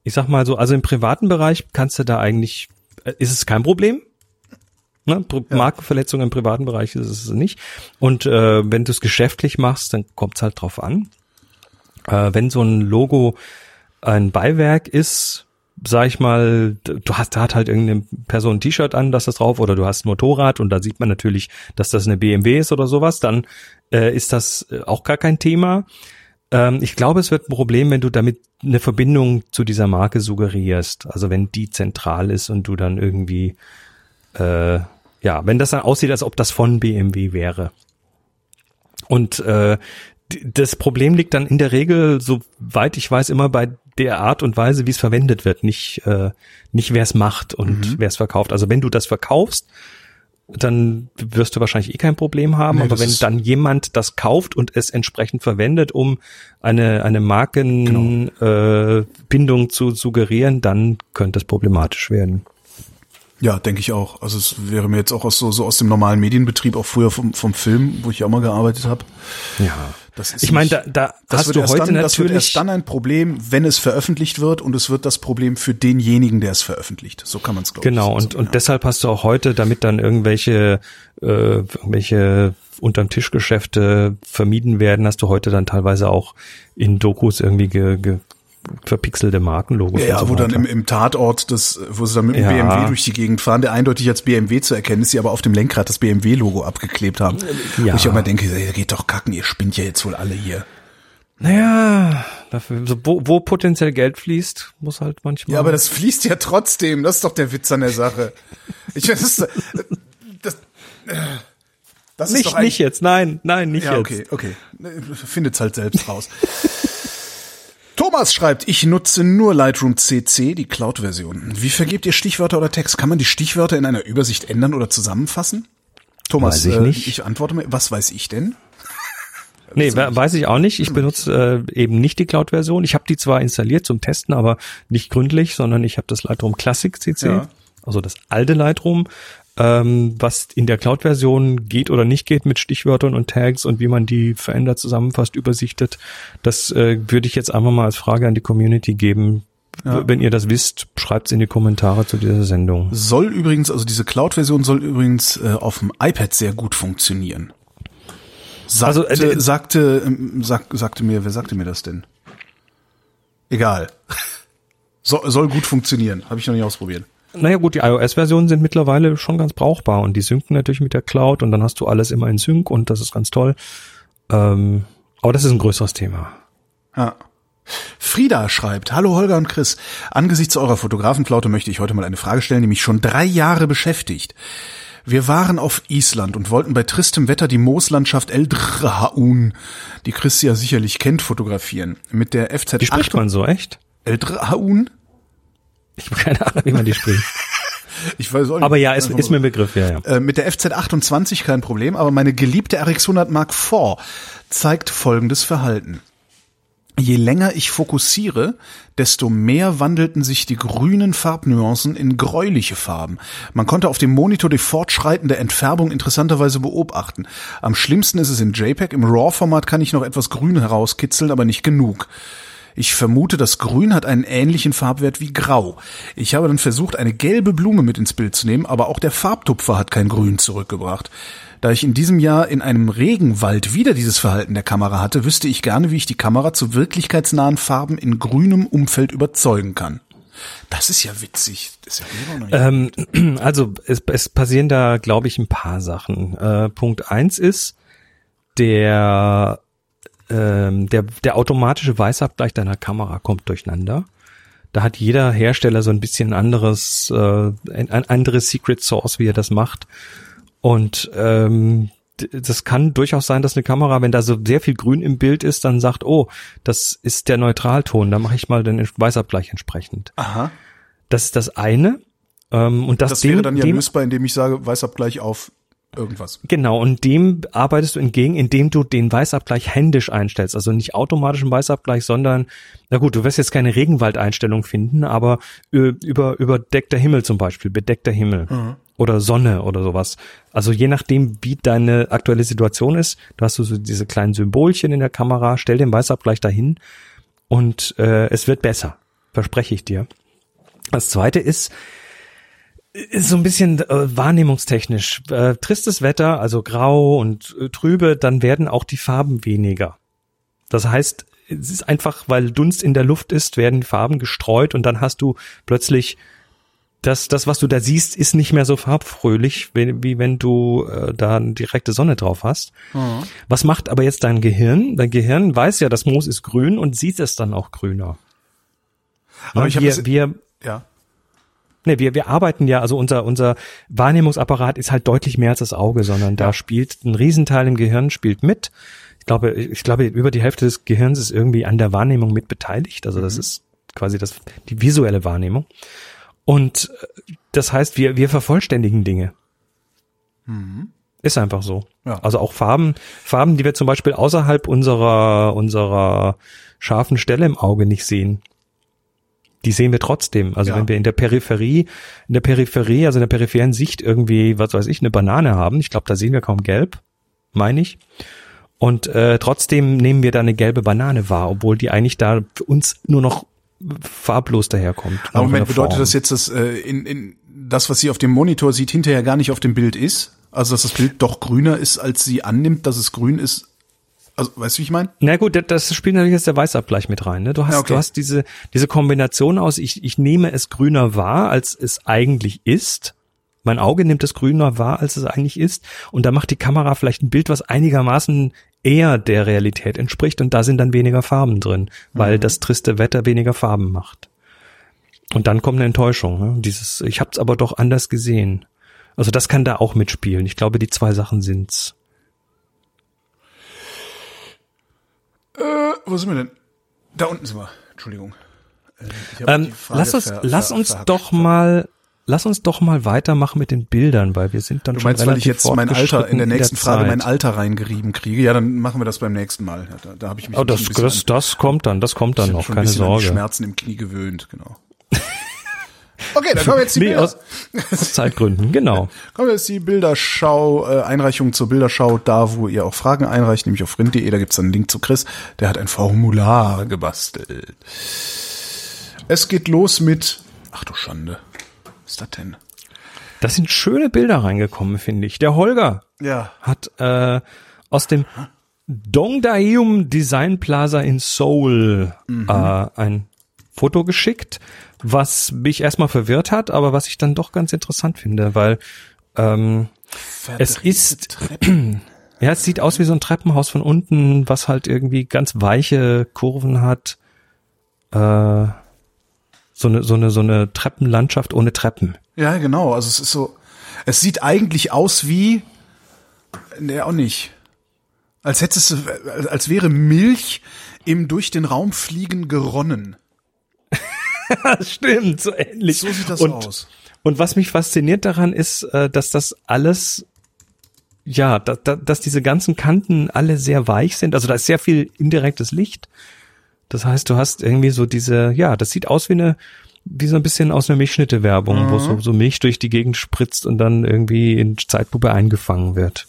ich sag mal so, also im privaten Bereich kannst du da eigentlich, äh, ist es kein Problem. Ne? Markenverletzung im privaten Bereich ist es nicht. Und äh, wenn du es geschäftlich machst, dann kommt es halt drauf an. Äh, wenn so ein Logo ein Beiwerk ist, sag ich mal, du hast, da hat halt irgendeine Person ein T-Shirt an, das ist drauf, oder du hast ein Motorrad und da sieht man natürlich, dass das eine BMW ist oder sowas, dann äh, ist das äh, auch gar kein Thema. Ähm, ich glaube, es wird ein Problem, wenn du damit eine Verbindung zu dieser Marke suggerierst. Also wenn die zentral ist und du dann irgendwie, äh, ja, wenn das dann aussieht, als ob das von BMW wäre. Und äh, das Problem liegt dann in der Regel, soweit ich weiß, immer bei der Art und Weise, wie es verwendet wird, nicht, äh, nicht wer es macht und wer es verkauft. Also wenn du das verkaufst, dann wirst du wahrscheinlich eh kein Problem haben. Nee, aber wenn dann jemand das kauft und es entsprechend verwendet, um eine, eine Markenbindung äh, Bindung zu suggerieren, dann könnte es problematisch werden. Ja, denke ich auch. Also es wäre mir jetzt auch aus so, so aus dem normalen Medienbetrieb, auch früher vom, vom Film, wo ich auch mal gearbeitet habe. Ja. Das ist Ich meine, da, da das hast wird du heute dann, Das wird natürlich erst dann ein Problem, wenn es veröffentlicht wird und es wird das Problem für denjenigen, der es veröffentlicht. So kann man es glaube Genau, und, sagen, und ja. deshalb hast du auch heute, damit dann irgendwelche, äh, irgendwelche unterm Tischgeschäfte vermieden werden, hast du heute dann teilweise auch in Dokus irgendwie ge, ge, verpixelte Markenlogos. Ja, so wo dann im, im Tatort, das, wo sie dann mit dem Ja. BMW durch die Gegend fahren, der eindeutig als BMW zu erkennen ist, sie aber auf dem Lenkrad das BMW-Logo abgeklebt haben. Ja. Wo ich auch mal denke, ey, geht doch kacken, ihr spinnt ja jetzt wohl alle hier. Naja, dafür, so, wo, wo potenziell Geld fließt, muss halt manchmal. Ja, aber das fließt ja trotzdem. Das ist doch der Witz an der Sache. Ich das, ist, das, das ist nicht, doch eigentlich- nicht jetzt, nein, nein, nicht Ja, jetzt. okay, okay. Findet's halt selbst raus. Thomas schreibt, ich nutze nur Lightroom CC, die Cloud-Version. Wie vergebt ihr Stichwörter oder Text? Kann man die Stichwörter in einer Übersicht ändern oder zusammenfassen? Thomas, Weiß ich äh, nicht. ich antworte mir, was weiß ich denn? Nee, we- weiß ich auch nicht. Ich benutze äh, eben nicht die Cloud-Version. Ich habe die zwar installiert zum Testen, aber nicht gründlich, sondern ich habe das Lightroom Classic CC, Ja. also das alte Lightroom, ähm, was in der Cloud-Version geht oder nicht geht mit Stichwörtern und Tags und wie man die verändert, zusammenfasst, übersichtet. Das äh, würde ich jetzt einfach mal als Frage an die Community geben. Ja. Wenn ihr das wisst, schreibt's in die Kommentare zu dieser Sendung. Soll übrigens, also diese Cloud-Version soll übrigens äh, auf dem iPad sehr gut funktionieren. Sagte, Also, äh, sagte, ähm, sag, sagte mir, wer sagte mir das denn? Egal. So, soll gut funktionieren. Habe ich noch nicht ausprobiert. Naja gut, die iOS-Versionen sind mittlerweile schon ganz brauchbar und die synken natürlich mit der Cloud und dann hast du alles immer in Sync und das ist ganz toll. Ähm, aber das ist ein größeres Thema. Ja. Frieda schreibt, Hallo Holger und Chris, angesichts eurer Fotografenflaute möchte ich heute mal eine Frage stellen, die mich schon drei Jahre beschäftigt. Wir waren auf Island und wollten bei tristem Wetter die Mooslandschaft Eldrahaun, die Chris ja sicherlich kennt, fotografieren. Mit der FZ Wie spricht man so, echt? Eldrahaun? Ich habe keine Ahnung, wie man die spricht. Ich weiß auch nicht. Aber ja, ist, ist mir ein Begriff, ja, ja. Äh, mit der FZ28 kein Problem, aber meine geliebte RX 100 Mark IV zeigt folgendes Verhalten. Je länger ich fokussiere, desto mehr wandelten sich die grünen Farbnuancen in gräuliche Farben. Man konnte auf dem Monitor die fortschreitende Entfärbung interessanterweise beobachten. Am schlimmsten ist es in JPEG. Im RAW-Format kann ich noch etwas Grün herauskitzeln, aber nicht genug. Ich vermute, das Grün hat einen ähnlichen Farbwert wie Grau. Ich habe dann versucht, eine gelbe Blume mit ins Bild zu nehmen, aber auch der Farbtupfer hat kein Grün zurückgebracht. Da ich in diesem Jahr in einem Regenwald wieder dieses Verhalten der Kamera hatte, wüsste ich gerne, wie ich die Kamera zu wirklichkeitsnahen Farben in grünem Umfeld überzeugen kann. Das ist ja witzig. Das ist ja immer noch nicht Ähm, also es, es passieren da, glaube ich, ein paar Sachen. Äh, Punkt eins ist, der, ähm, der, der automatische Weißabgleich deiner Kamera kommt durcheinander. Da hat jeder Hersteller so ein bisschen anderes, äh, ein, ein anderes Secret Source, wie er das macht. Und ähm, das kann durchaus sein, dass eine Kamera, wenn da so sehr viel Grün im Bild ist, dann sagt, oh, das ist der Neutralton, da mache ich mal den Weißabgleich entsprechend. Aha. Das ist das eine. Ähm, und das, Das dem, wäre dann ja dem, lösbar, indem ich sage, Weißabgleich auf irgendwas. Genau, und dem arbeitest du entgegen, indem du den Weißabgleich händisch einstellst. Also nicht automatischen Weißabgleich, sondern, na gut, du wirst jetzt keine Regenwaldeinstellung finden, aber über überdeckter Himmel zum Beispiel, bedeckter Himmel oder Sonne oder sowas. Also je nachdem, wie deine aktuelle Situation ist, da hast du so diese kleinen Symbolchen in der Kamera, stell den Weißabgleich dahin und äh, es wird besser, verspreche ich dir. Das zweite ist so ein bisschen äh, wahrnehmungstechnisch. Äh, tristes Wetter, also grau und äh, trübe, dann werden auch die Farben weniger. Das heißt, es ist einfach, weil Dunst in der Luft ist, werden die Farben gestreut und dann hast du plötzlich das, das, was du da siehst, ist nicht mehr so farbfröhlich, wie, wie wenn du äh, da eine direkte Sonne drauf hast. Was macht aber jetzt dein Gehirn? Dein Gehirn weiß ja, das Moos ist grün und sieht es dann auch grüner. Aber Ne, ich wir, das- wir, Ja. Nee, wir, wir arbeiten ja, also unser, unser Wahrnehmungsapparat ist halt deutlich mehr als das Auge, sondern da spielt ein Riesenteil im Gehirn spielt mit. Ich glaube, ich glaube, über die Hälfte des Gehirns ist irgendwie an der Wahrnehmung mit beteiligt. Also das ist quasi das, die visuelle Wahrnehmung. Und äh, das heißt, wir, wir vervollständigen Dinge. Ist einfach so. Ja. Also auch Farben, Farben, die wir zum Beispiel außerhalb unserer, unserer scharfen Stelle im Auge nicht sehen. Die sehen wir trotzdem. Also Ja. wenn wir in der Peripherie, in der Peripherie, also in der peripheren Sicht irgendwie, was weiß ich, eine Banane haben, ich glaube, da sehen wir kaum gelb, meine ich. Und äh, trotzdem nehmen wir da eine gelbe Banane wahr, obwohl die eigentlich da für uns nur noch farblos daherkommt. Aber Moment, bedeutet das jetzt, dass äh, in, in das, was sie auf dem Monitor sieht, hinterher gar nicht auf dem Bild ist? Also dass das Bild doch grüner ist, als sie annimmt, dass es grün ist? Also, weißt du, wie ich meine? Na gut, das- das spielt natürlich jetzt der Weißabgleich mit rein. Ne? Du hast, Ja, okay. du hast diese, diese Kombination aus, ich, ich nehme es grüner wahr, als es eigentlich ist. Mein Auge nimmt es grüner wahr, als es eigentlich ist. Und da macht die Kamera vielleicht ein Bild, was einigermaßen eher der Realität entspricht. Und da sind dann weniger Farben drin, weil das triste Wetter weniger Farben macht. Und dann kommt eine Enttäuschung. Ne? Dieses, ich habe es aber doch anders gesehen. Also das kann da auch mitspielen. Ich glaube, die zwei Sachen sind's. Äh, wo sind wir denn? Da unten sind wir. Entschuldigung. Äh, Ähm, Frage lass uns, lass uns doch mal, lass uns doch mal weitermachen mit den Bildern, weil wir sind dann Du schon meinst, weil ich relativ jetzt mein Alter in der nächsten Frage Zeit. mein Alter reingerieben kriege? Ja, dann machen wir das beim nächsten Mal. Ja, Da, da habe ich mich Oh, das, das, das kommt dann, das kommt dann an, noch, keine bisschen an Sorge. Schmerzen im Knie gewöhnt, genau. Okay, dann kommen wir jetzt die Nee, Bilder. aus, aus Zeitgründen, genau. Kommen wir jetzt die Bilderschau, äh, Einreichung zur Bilderschau, da wo ihr auch Fragen einreicht, nämlich auf rind.de, da gibt's dann einen Link zu Chris, der hat ein Formular gebastelt. Es geht los mit, ach du Schande, was ist das denn? Da sind schöne Bilder reingekommen, finde ich. Der Holger Ja, hat äh, aus dem Dongdaeum Design Plaza in Seoul Mhm. äh, ein Foto geschickt, was mich erstmal verwirrt hat, aber was ich dann doch ganz interessant finde, weil ähm, es ist Treppen. Ja, es sieht aus wie so ein Treppenhaus von unten, was halt irgendwie ganz weiche Kurven hat. Äh, so eine, so eine, so eine Treppenlandschaft ohne Treppen. Ja, genau, also es ist so, es sieht eigentlich aus wie, nee, auch nicht. Als hättest du, als wäre Milch im durch den Raum fliegen geronnen. Stimmt, so ähnlich. So sieht das und, aus. Und was mich fasziniert daran ist, äh, dass das alles, ja, da, da, dass diese ganzen Kanten alle sehr weich sind. Also da ist sehr viel indirektes Licht. Das heißt, du hast irgendwie so diese, ja, das sieht aus wie eine, wie so ein bisschen aus einer Milchschnitte-Werbung, wo so, so Milch durch die Gegend spritzt und dann irgendwie in Zeitlupe eingefangen wird.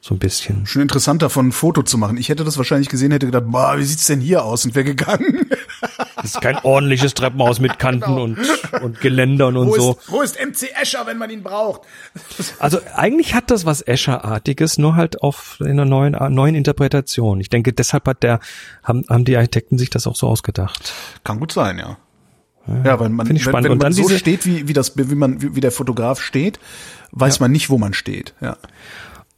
So ein bisschen. Schon interessant davon ein Foto zu machen. Ich hätte das wahrscheinlich gesehen, hätte gedacht, boah, wie sieht's denn hier aus und wäre gegangen. Das ist kein ordentliches Treppenhaus mit Kanten Genau. und, und Geländern und Wo, so. ist, wo ist MC Escher, wenn man ihn braucht? Also eigentlich hat das was Escher-artiges, nur halt auf in einer neuen, neuen Interpretation. Ich denke, deshalb hat der, haben, haben die Architekten sich das auch so ausgedacht. Kann gut sein, ja. Ja, weil man, wenn, spannend. wenn Und man dann so diese- steht, wie, wie das, wie man, wie, wie der Fotograf steht, weiß man nicht, wo man steht. Ja.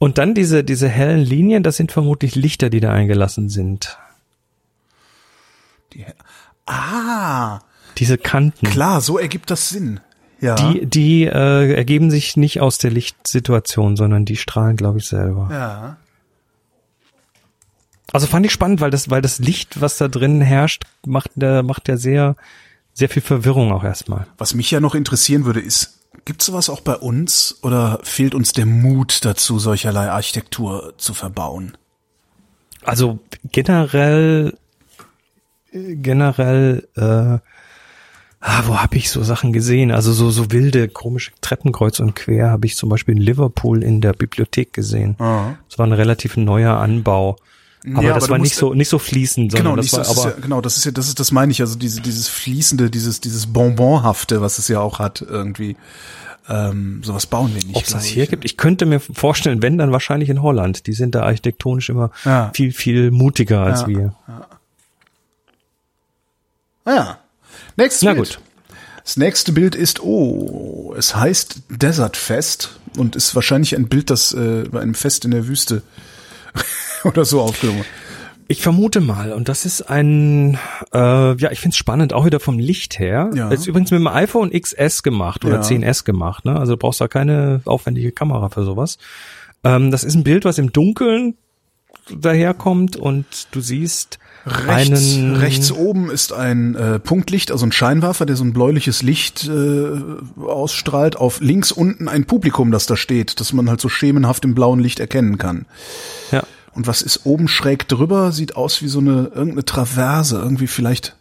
Und dann diese, diese hellen Linien, das sind vermutlich Lichter, die da eingelassen sind. Die, ah, Diese Kanten. klar, so ergibt das Sinn. Ja. Die, die äh, ergeben sich nicht aus der Lichtsituation, sondern die strahlen, glaube ich, selber. ja. Also fand ich spannend, weil das, weil das Licht, was da drin herrscht, macht der, macht ja sehr, sehr viel Verwirrung auch erstmal. Was mich ja noch interessieren würde, ist, gibt's sowas auch bei uns oder fehlt uns der Mut dazu, solcherlei Architektur zu verbauen? Also generell, generell, äh, ah, wo habe ich so Sachen gesehen? Also so so wilde, komische Treppenkreuz und quer habe ich zum Beispiel in Liverpool in der Bibliothek gesehen. Ah. Das war ein relativ neuer Anbau. Aber Ja, das aber war nicht so nicht so fließend, sondern Genau, das war das ist aber ja, genau, das ist ja, das ist, das meine ich, also diese, dieses fließende, dieses, dieses Bonbonhafte, was es ja auch hat, irgendwie. Ähm, sowas bauen wir nicht. ob es das hier ich. gibt. Ich könnte mir vorstellen, wenn dann wahrscheinlich in Holland. Die sind da architektonisch immer Ja. viel viel mutiger als Ja. wir. Ah ja. Nächstes Na Bild. gut. Das nächste Bild ist, oh, es heißt Desert Fest und ist wahrscheinlich ein Bild, das äh, bei einem Fest in der Wüste oder so aufgenommen. Ich vermute mal, und das ist ein, äh, ja, ich finde es spannend, auch wieder vom Licht her. Ja. Ist übrigens mit dem iPhone XS gemacht oder Ja. 10S gemacht, ne? Also du brauchst da keine aufwendige Kamera für sowas. Ähm, das ist ein Bild, was im Dunkeln daherkommt und du siehst Rechts, einen rechts oben ist ein äh, Punktlicht, also ein Scheinwerfer, der so ein bläuliches Licht äh, ausstrahlt. Auf links unten ein Publikum, das da steht, das man halt so schemenhaft im blauen Licht erkennen kann. ja, Und was ist oben schräg drüber? Sieht aus wie so eine irgendeine Traverse, irgendwie vielleicht.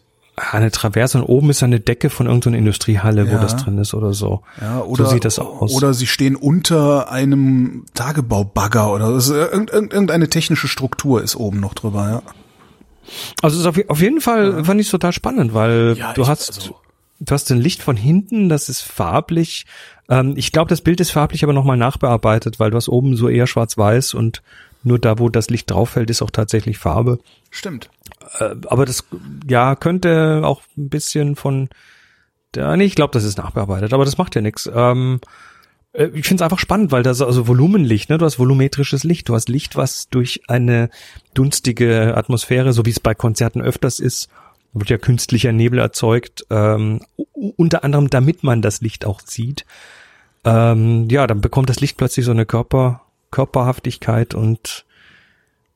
eine Traverse und oben ist eine Decke von irgendeiner Industriehalle, wo Ja. das drin ist oder so. Ja, oder, so sieht das aus. Oder sie stehen unter einem Tagebaubagger oder irgend- irgend- irgendeine technische Struktur ist oben noch drüber, ja. Also auf, je- auf jeden Fall fand ich es total spannend, weil Ja, du ich- hast also- du hast ein Licht von hinten, das ist farblich. Ähm, ich glaube, das Bild ist farblich aber nochmal nachbearbeitet, weil du hast oben so eher schwarz-weiß und nur da, wo das Licht drauf fällt, ist auch tatsächlich Farbe. Stimmt. Äh, aber das ja könnte auch ein bisschen von ja, nee, ich glaube, das ist nachbearbeitet, aber das macht ja nichts. Ähm, äh, ich finde es einfach spannend, weil das also Volumenlicht, ne? Du hast volumetrisches Licht, du hast Licht, was durch eine dunstige Atmosphäre, so wie es bei Konzerten öfters ist, wird ja künstlicher Nebel erzeugt, ähm, unter anderem, damit man das Licht auch sieht. Ähm, ja, dann bekommt das Licht plötzlich so eine Körper, Körperhaftigkeit und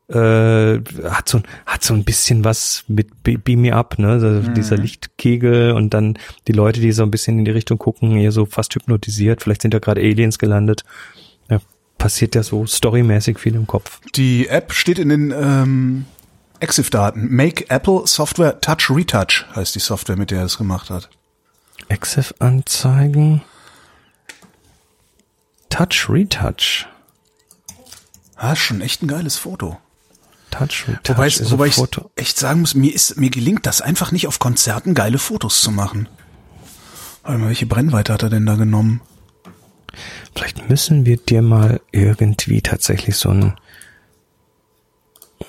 äh, hat so hat so ein bisschen was mit Be- Beam Me Up, ne, so, dieser Lichtkegel und dann die Leute, die so ein bisschen in die Richtung gucken, eher so fast hypnotisiert, vielleicht sind da gerade Aliens gelandet. Ja, passiert ja so storymäßig viel im Kopf. Die App steht in den ähm, EXIF-Daten. Make Apple Software Touch Retouch heißt die Software, mit der er es gemacht hat. Exif-Anzeigen. Touch Retouch. Ah, ist schon echt ein geiles Foto. Touch Retouch. Wobei, ist wobei ich echt sagen muss, mir ist, mir gelingt das einfach nicht auf Konzerten geile Fotos zu machen. Warte mal, welche Brennweite hat er denn da genommen? Vielleicht müssen wir dir mal irgendwie tatsächlich so ein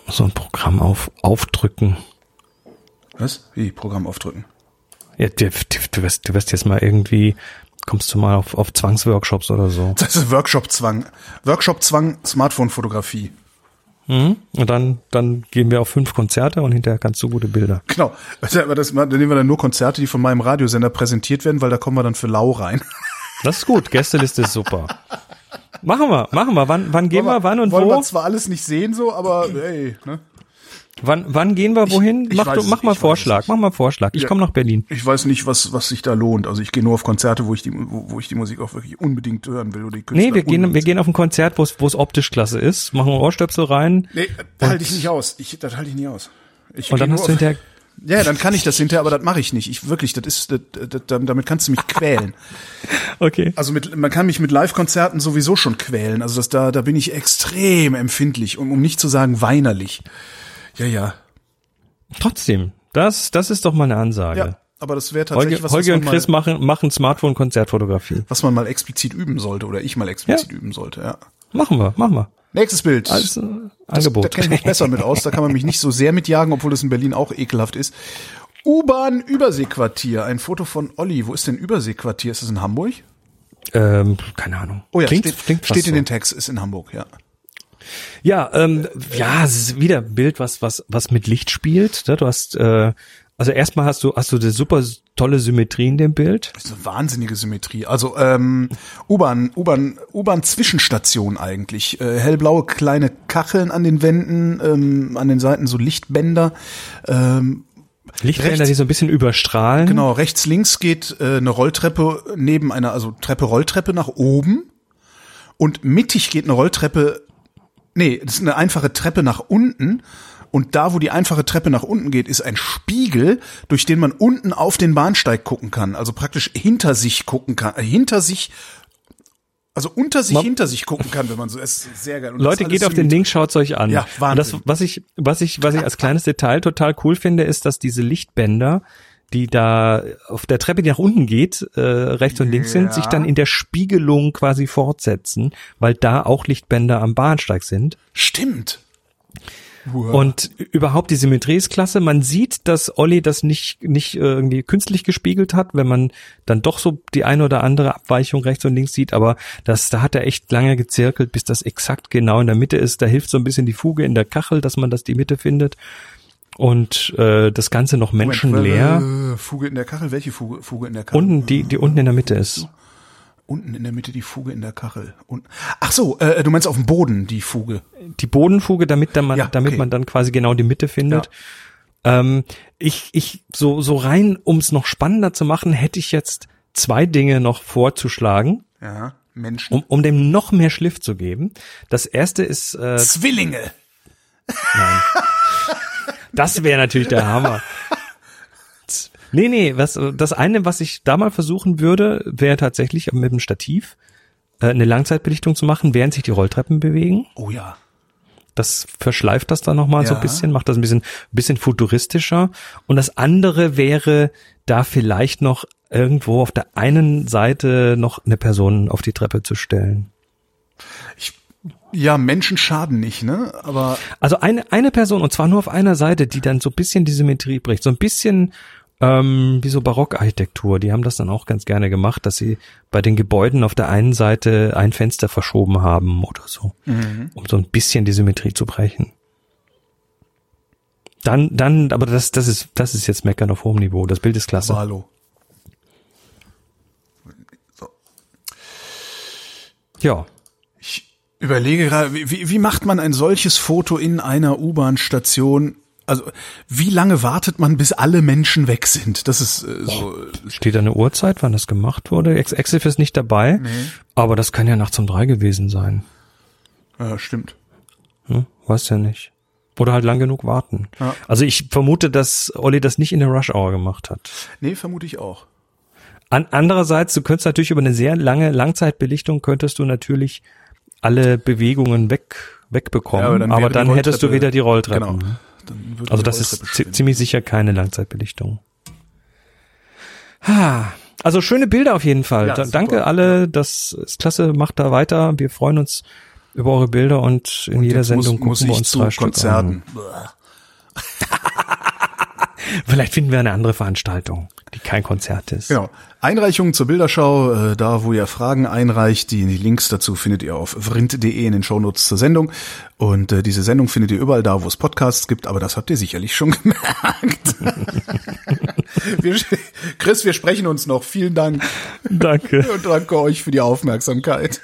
so ein Programm auf, aufdrücken. Was? Wie? Programm aufdrücken. Ja, du, du, du, wirst, du wirst jetzt mal irgendwie, kommst du mal auf, auf Zwangsworkshops oder so. Das ist Workshop-Zwang. Workshop-Zwang, Smartphone-Fotografie. Mhm. Und dann, dann gehen wir auf fünf Konzerte und hinterher kannst du gute Bilder. Genau. Also, aber das, dann nehmen wir dann nur Konzerte, die von meinem Radiosender präsentiert werden, weil da kommen wir dann für lau rein. Das ist gut, Gästeliste ist super. Machen wir, machen wir. Wann, wann gehen wir, wann und Wollen wo? wir zwar alles nicht sehen so, aber hey, ne? Wann, wann gehen wir wohin? ich mach, weiß du, mach mal ich Vorschlag, mach mal Vorschlag. Ich Ja. komme nach Berlin. Ich weiß nicht, was, was sich da lohnt. Also ich gehe nur auf Konzerte, wo ich die, wo, wo ich die Musik auch wirklich unbedingt hören will. Oder die Künstler Nee, wir gehen, wir gehen auf ein Konzert, wo es wo es optisch klasse ist, machen Ohrstöpsel rein Nee, das halte ich nicht aus. Ich, das halte ich nicht aus. Ich und dann hast du hinterher Ja, dann kann ich das hinterher, aber das mache ich nicht. Ich wirklich, das ist, das, das, damit kannst du mich quälen. Okay. Also mit, man kann mich mit Live-Konzerten sowieso schon quälen. Also das, da, da bin ich extrem empfindlich, um, um nicht zu sagen weinerlich. Ja, ja. Trotzdem, das, das ist doch mal eine Ansage. Ja, aber das wäre tatsächlich Holger, was, Holger was, und Chris mal, machen, machen Smartphone-Konzertfotografie. was man mal explizit üben sollte oder ich mal explizit üben sollte. Ja. Machen wir, machen wir. Nächstes Bild. Als äh, Das- Angebot. Da kenne ich mich besser mit aus. Da kann man mich nicht so sehr mitjagen, obwohl es in Berlin auch ekelhaft ist. U-Bahn-Überseequartier. Ein Foto von Olli. Wo ist denn Überseequartier? Ist das in Hamburg? ähm, keine Ahnung. Oh ja, klingt, steht, klingt steht in so. den Text. Ist in Hamburg, ja. Ja, ähm, ja, es ist wieder ein Bild, was was was mit Licht spielt. Ne? Du hast äh, also erstmal hast du hast du eine super tolle Symmetrie in dem Bild. Das ist eine wahnsinnige Symmetrie. Also ähm, U-Bahn, U-Bahn, U-Bahn-Zwischenstation eigentlich. Äh, hellblaue kleine Kacheln an den Wänden, ähm, an den Seiten so Lichtbänder. Ähm, Lichträder, Rechts- die so ein bisschen überstrahlen. Genau, rechts, links geht äh, eine Rolltreppe neben einer, also Treppe, Rolltreppe nach oben. Und mittig geht eine Rolltreppe, nee, das ist eine einfache Treppe nach unten. Und da, wo die einfache Treppe nach unten geht, ist ein Spiegel, durch den man unten auf den Bahnsteig gucken kann. Also praktisch hinter sich gucken kann, äh, hinter sich, also unter sich, Man- hinter sich gucken kann, wenn man so, es ist sehr geil. Und Leute, geht auf den Link, schaut's euch an. Ja, Und das, Wahnsinn. was ich, was ich, was ich als kleines Detail total cool finde, ist, dass diese Lichtbänder, die da auf der Treppe, die nach unten geht, äh, rechts und links sind, Ja. sich dann in der Spiegelung quasi fortsetzen, weil da auch Lichtbänder am Bahnsteig sind. Stimmt. Und überhaupt die Symmetrie ist klasse. Man sieht, dass Olli das nicht, nicht äh, irgendwie künstlich gespiegelt hat, wenn man dann doch so die eine oder andere Abweichung rechts und links sieht, aber das, da hat er echt lange gezirkelt, bis das exakt genau in der Mitte ist. Da hilft so ein bisschen die Fuge in der Kachel, dass man das die Mitte findet. Und äh, das Ganze noch menschenleer. Moment, äh, Fuge in der Kachel, welche Fuge, Fuge in der Kachel? Unten, die, die unten in der Mitte ist. Unten in der Mitte die Fuge in der Kachel. Und, ach so, äh, du meinst auf dem Boden die Fuge. die Bodenfuge, damit dann man, Ja, damit okay. man dann quasi genau die Mitte findet. Ähm, ich, ich, so, so rein, um es noch spannender zu machen, hätte ich jetzt zwei Dinge noch vorzuschlagen, Ja, Menschen. um, um dem noch mehr Schliff zu geben. Das erste ist, äh, Zwillinge. das wäre natürlich der Hammer. Nee, nee, was, das eine, was ich da mal versuchen würde, wäre tatsächlich mit dem Stativ äh, eine Langzeitbelichtung zu machen, während sich die Rolltreppen bewegen. Oh ja. Das verschleift das dann nochmal so Ja. ein bisschen, macht das ein bisschen, bisschen futuristischer. Und das andere wäre, da vielleicht noch irgendwo auf der einen Seite noch eine Person auf die Treppe zu stellen. Ja, Menschen schaden nicht, ne? Aber Also eine, eine Person, und zwar nur auf einer Seite, die dann so ein bisschen die Symmetrie bricht, so ein bisschen ähm, wie so Barockarchitektur. Die haben das dann auch ganz gerne gemacht, dass sie bei den Gebäuden auf der einen Seite ein Fenster verschoben haben oder so, um so ein bisschen die Symmetrie zu brechen. Dann, dann, aber das, das ist, das ist jetzt Meckern auf hohem Niveau. Das Bild ist klasse. aber hallo. Ja. Überlege gerade, wie, wie, macht man ein solches Foto in einer U-Bahn-Station? Also, wie lange wartet man, bis alle Menschen weg sind? Das ist äh, so. Steht da eine Uhrzeit, wann das gemacht wurde? Ex Exif ist nicht dabei, aber das kann ja nachts um drei gewesen sein. Ja, stimmt. Hm? Weiß ja nicht. Oder halt lang genug warten. Ja. Also ich vermute, dass Olli das nicht in der Rush Hour gemacht hat. Nee, vermute ich auch. An, andererseits, du könntest natürlich über eine sehr lange Langzeitbelichtung könntest du natürlich alle Bewegungen weg, wegbekommen, aber dann, wäre die hättest du Rolltreppe- wieder die Rolltreppen. Genau. Dann würde Also das Rolltreppe ist ziemlich sicher keine Langzeitbelichtung. Ha. Also schöne Bilder auf jeden Fall. Ja, Da, super. danke alle, das ist klasse, macht da weiter. Wir freuen uns über eure Bilder und in Und jeder Sendung muss, muss gucken wir ich uns drei Stück Konzerten. an. Vielleicht finden wir eine andere Veranstaltung, die kein Konzert ist. Genau. Einreichungen zur Bilderschau, äh, da wo ihr Fragen einreicht, die, Links dazu findet ihr auf vrind.de in den Shownotes zur Sendung. Und äh, diese Sendung findet ihr überall da, wo es Podcasts gibt, aber das habt ihr sicherlich schon gemerkt. wir, Chris, wir sprechen uns noch. Vielen Dank Danke. und danke euch für die Aufmerksamkeit.